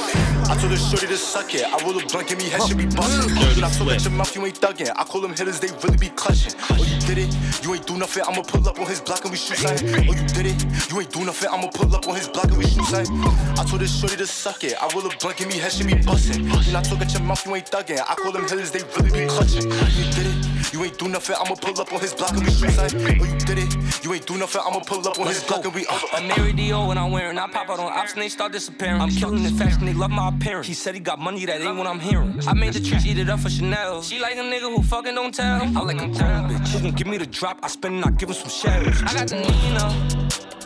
[SPEAKER 17] I told this shorty to suck it. I roll a blunt, give me head, should be bustin'. Dude, I told at your mouth, you ain't thuggin'. I call them hitters, they really be clutching. Oh, you did it? You ain't do nothing, I'ma pull up on his block and we shoot something. Oh, you did it? You ain't do nothing, I'ma pull up on his block and we shoot something. I told this shorty to suck it. I roll a blunt, give me head, should be bustin'. I told at your mouth, you ain't thuggin'. I call them hitters, they really be clutching. Oh, you did it? You ain't do nothing, I'ma pull up on his block and we shoot something. Oh, you did it? You ain't do nothing, I'ma pull up on his block and we uh,
[SPEAKER 23] A Mary Dio when I'm wearing. I pop out on ops and they start disappearing. I'm killing the fashion, they love my appearance. He said he got money, that ain't what I'm hearing. I made the trick, eat it up for Chanel. She like a nigga who fucking don't tell. I like a grown bitch. Who gon' give me the drop? I spend and I give him some shells. I got the Nina.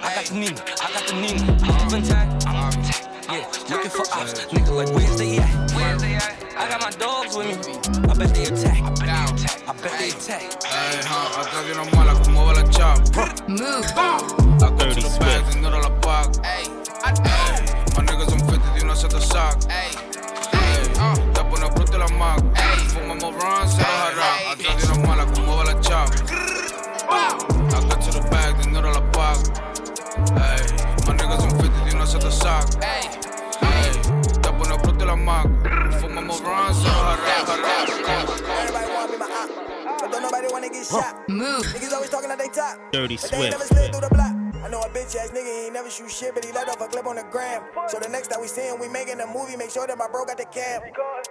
[SPEAKER 23] I got the Nina. I got the Nina. I'm intact. I'm intact. Yeah, looking for ops. Nigga like, where's they at? Where's they at? I got my dogs with me. I bet they attack. I bet they attack. I bet they attack.
[SPEAKER 28] Ey, ja, acá viene mala como va la chapa. Acá to the bag, dinero a la paga. Ey, my niggas son 50 de una seta sac. Ey, te pone fruta la mac. Fumamos run, se los hará. Acá viene mala como va la chapa. Acá to the bag, dinero a la paga. Ey, my niggas son 50 de una seta sac. Ey, te pone fruta la mac.
[SPEAKER 10] Everybody wanna my op, but don't nobody wanna get shot.
[SPEAKER 1] Move.
[SPEAKER 10] Niggas always talking that they top,
[SPEAKER 1] Dirty
[SPEAKER 10] but they ain't never
[SPEAKER 1] Swift.
[SPEAKER 10] slid through the block. I know a bitch ass nigga, he ain't never shoot shit, but he let off a clip on the gram. So the next time we see him, we making a movie, make sure that my bro got the cam.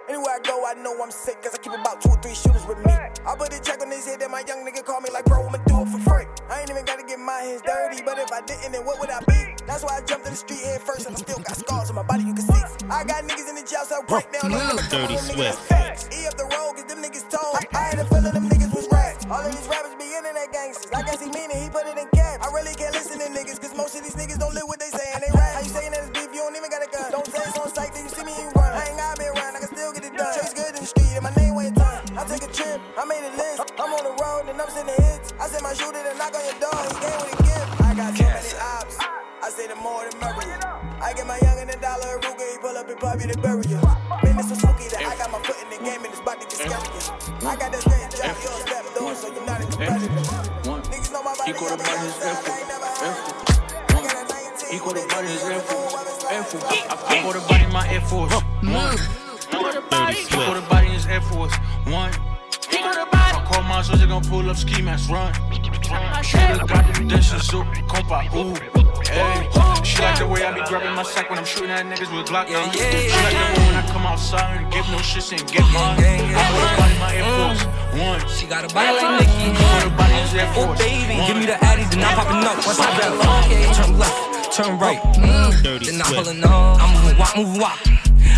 [SPEAKER 10] Anywhere I go, I know I'm sick, cause I keep about two or three shooters with me. I put a check on his head, then my young nigga call me like, bro, I'ma do it for free. I ain't even gotta get my hands dirty, but if I didn't, then what would I be? That's why I jumped in the street head first, and I still got scars on my body, you can see. I got niggas in the jail cell right now, looking at
[SPEAKER 1] Dirty
[SPEAKER 10] them niggas
[SPEAKER 1] Swift.
[SPEAKER 10] E up the road, cause them niggas told. I had a feeling them niggas was rats. All of these rappers be internet gangsters. I guess he mean it, he put it in caps. I really can't listen to niggas, cause most of these niggas don't live what they saying. They rap. How you saying that it's beef, you don't even got a gun. Don't say it's on sight, then you see me, you run. I ain't gotta be around, I can still get it done. Chase good in the street, and my trip, I made a list. I'm on the road, and I'm sending hits. I sent my shooter to knock on your door, he came with a gift. I got so many ops. I say the more the merrier. I get my young in the dollar a Ruger, he pull up and pop you to bury you. Man, it's so spooky that I got my foot in the game and it's about to get scary. I got that straight job, you don't step through it, so you're not a competitor. Niggas know my body,
[SPEAKER 29] Equal to
[SPEAKER 10] got me
[SPEAKER 29] money is
[SPEAKER 10] outside, I ain't never had
[SPEAKER 29] Equal to body is Air Force. Air Force. I equal the body my Air Force. One. Equal the body is Air Force. One. I call my soldier gon' pull up ski mask, run. Should've got the redemption suit, compa, ooh. Hey, she like the way I be grabbing my sack when I'm shooting at niggas with Glock guns. She like the way when I come outside and give no shits and get mine. I put the body my Air Force. One.
[SPEAKER 23] She got a body like Nicki.
[SPEAKER 29] Equal the body is Air
[SPEAKER 23] Oh baby,
[SPEAKER 29] One.
[SPEAKER 23] give me the Addy, then I'm popping up. What's up, turn left, turn right.
[SPEAKER 1] Dirty
[SPEAKER 23] Then I'm pulling up. I'm moving wop, moving wop.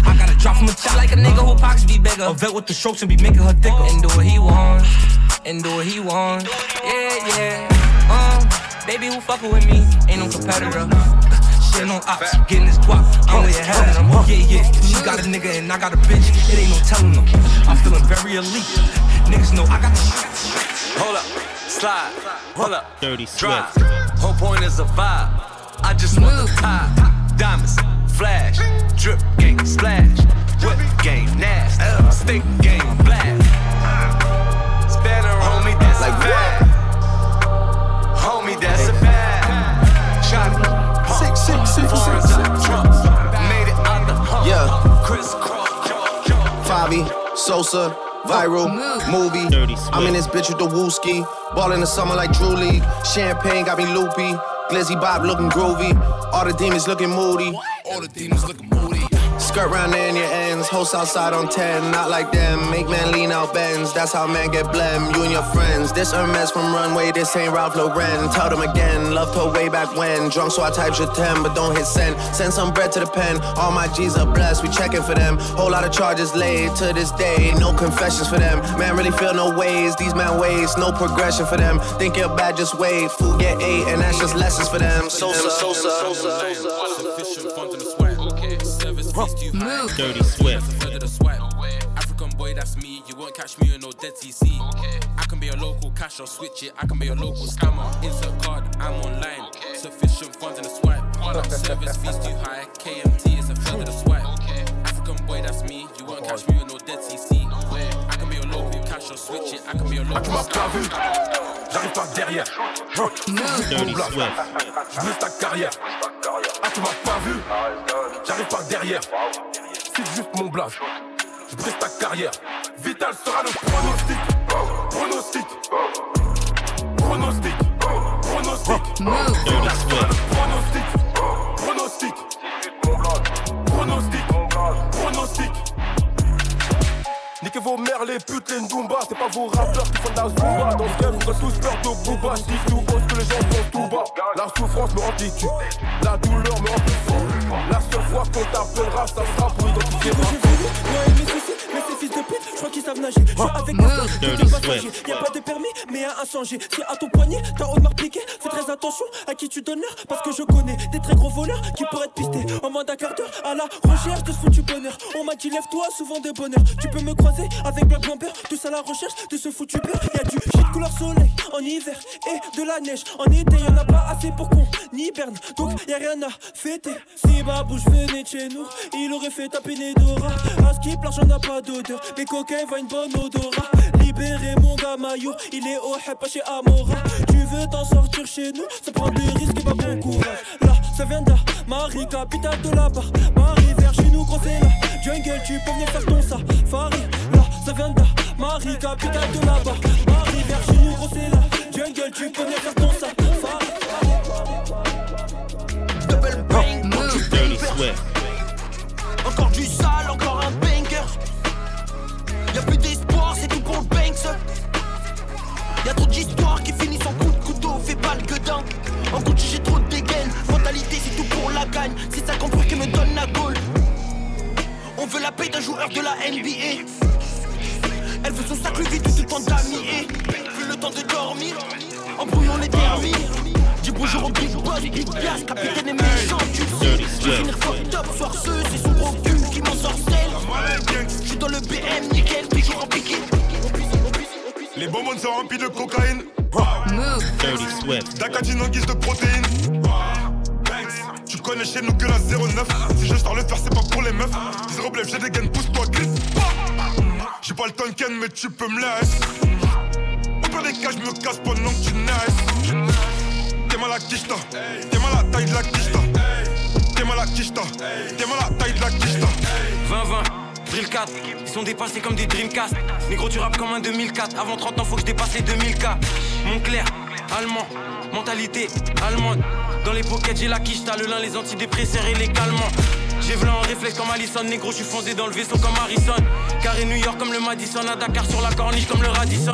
[SPEAKER 23] I gotta drop from a top like a nigga who pockets be bigger. A vet with the strokes and be making her thicker. And do what he want, and do what he want. Yeah, yeah. Um, baby who fucking with me ain't no competitor. Shit on ops, getting this guap. I'm way ahead of them. Yeah, yeah. She got a nigga and I got a bitch. It ain't no telling them. I'm feeling very elite. Niggas know I got the shit.
[SPEAKER 30] Hold up, slide, hold up,
[SPEAKER 1] Dirty
[SPEAKER 30] drive.
[SPEAKER 1] Swift.
[SPEAKER 30] Whole point is a vibe. I just want the top diamonds,
[SPEAKER 17] flash. Drip game splash. Whip game nasty. Uh, stick game blast. Spanner homie, that's like a bad. Homie, that's a bad. Shot
[SPEAKER 11] six, six, six,
[SPEAKER 17] Foreigns
[SPEAKER 11] six,
[SPEAKER 17] up. Made it out the hump.
[SPEAKER 11] Yeah.
[SPEAKER 17] Chris Cross.
[SPEAKER 11] Favi, Sosa, viral, oh, movie. I'm in this bitch with the wooski. Ball in the summer like Drew League. Champagne got me loopy. Glizzy Bob looking groovy. All the demons looking moody.
[SPEAKER 8] All the demons looking moody.
[SPEAKER 11] Skirt round in your ends. Host outside on 10. Not like them. Make man lean out bends. That's how man get blem. You and your friends. This Hermes from Runway. This ain't Ralph Lauren. Tell them again. Loved her way back when. Drunk so I type your 10, but don't hit send. Send some bread to the pen. All my G's are blessed. We checking for them. Whole lot of charges laid to this day. No confessions for them. Man really feel no ways. These man ways. No progression for them. Think you're bad, just wait. Food get eight, and that's just lessons for them. Sosa, Sosa,
[SPEAKER 29] Sufficient Service fees.
[SPEAKER 31] Dirty Swift.
[SPEAKER 29] Further the swipe. African boy, that's me. You won't catch me in no dead TC. I can be a local cash or switch it. I can be a local scammer. Insert card, I'm online. Sufficient funds in the swipe. Service fees too high. KMT is a further the swipe. African boy, that's me. You won't catch me in no dead TC. Or switch it. I can be a local
[SPEAKER 32] m'as pas vu, j'arrive par derrière.
[SPEAKER 31] Dirty. Swift.
[SPEAKER 32] Je brise ta carrière. Ah, tu m'as pas vu, j'arrive par derrière. C'est juste mon blast. Je brise ta carrière. Vital sera le pronostic. Pronostic. Pronostic. Pronostic. Vital sera le pronostic. Pronostic. Vos mères, les putes, les Ndumba. C'est pas vos rappeurs qui font de la zumba. Dans ce game, êtes tous peur de Booba. Dis tout haut, que les gens font tout bas. La souffrance me remplit tu. La douleur me remplit fou. La seule fois qu'on t'appellera, ça sera pour identifier ma
[SPEAKER 33] qu'ils savent nager. Je suis avec moi,
[SPEAKER 31] Dirty
[SPEAKER 33] tout est passager. Y'a pas de permis, mais y'a un changer. Si à ton poignet, t'as Audemars piqué, fais très attention à qui tu donnes l'heure. Parce que je connais des très gros voleurs qui pourraient te pister en moins d'un quart d'heure à la recherche de ce foutu bonheur. On m'a dit lève-toi, souvent de bonheur. Tu peux me croiser avec Black Bomber, tous à la recherche de ce foutu beurre. Y'a du shit couleur soleil en hiver et de la neige en été. Y'en a pas assez pour qu'on hiberne, donc y'a rien à fêter. Si Babouche venait de chez nous, il aurait fait taper Nedora. À skip, l'argent n'a pas d'odeur, mais coquin va une bonne odorat. Mon gars maillot, il est au pas chez Amora. Tu veux t'en sortir chez nous, ça prend des risques et pas bon courage. Là, ça vient de Marie, capitale de barre. Marie, vers chez nous, gros là. Jungle, tu peux venir faire ton safari. Là, ça vient de Marie, capitale de barre. Marie, vers chez nous, gros là. Jungle, tu peux venir faire ton safari.
[SPEAKER 6] Ils sont dépassés comme des Dreamcast. Négro, tu rappes comme un 2004. Avant 30 ans, faut que je dépasse les 2000K. Montclair, allemand, mentalité allemande. Dans les pockets, j'ai la quiche, t'as le lin, les antidépresseurs et les calmants. J'ai v'là en réflexe comme Allison, négro, je suis fondé dans le vaisseau comme Harrison. Carré New York comme le Madison, à Dakar sur la corniche comme le Radisson.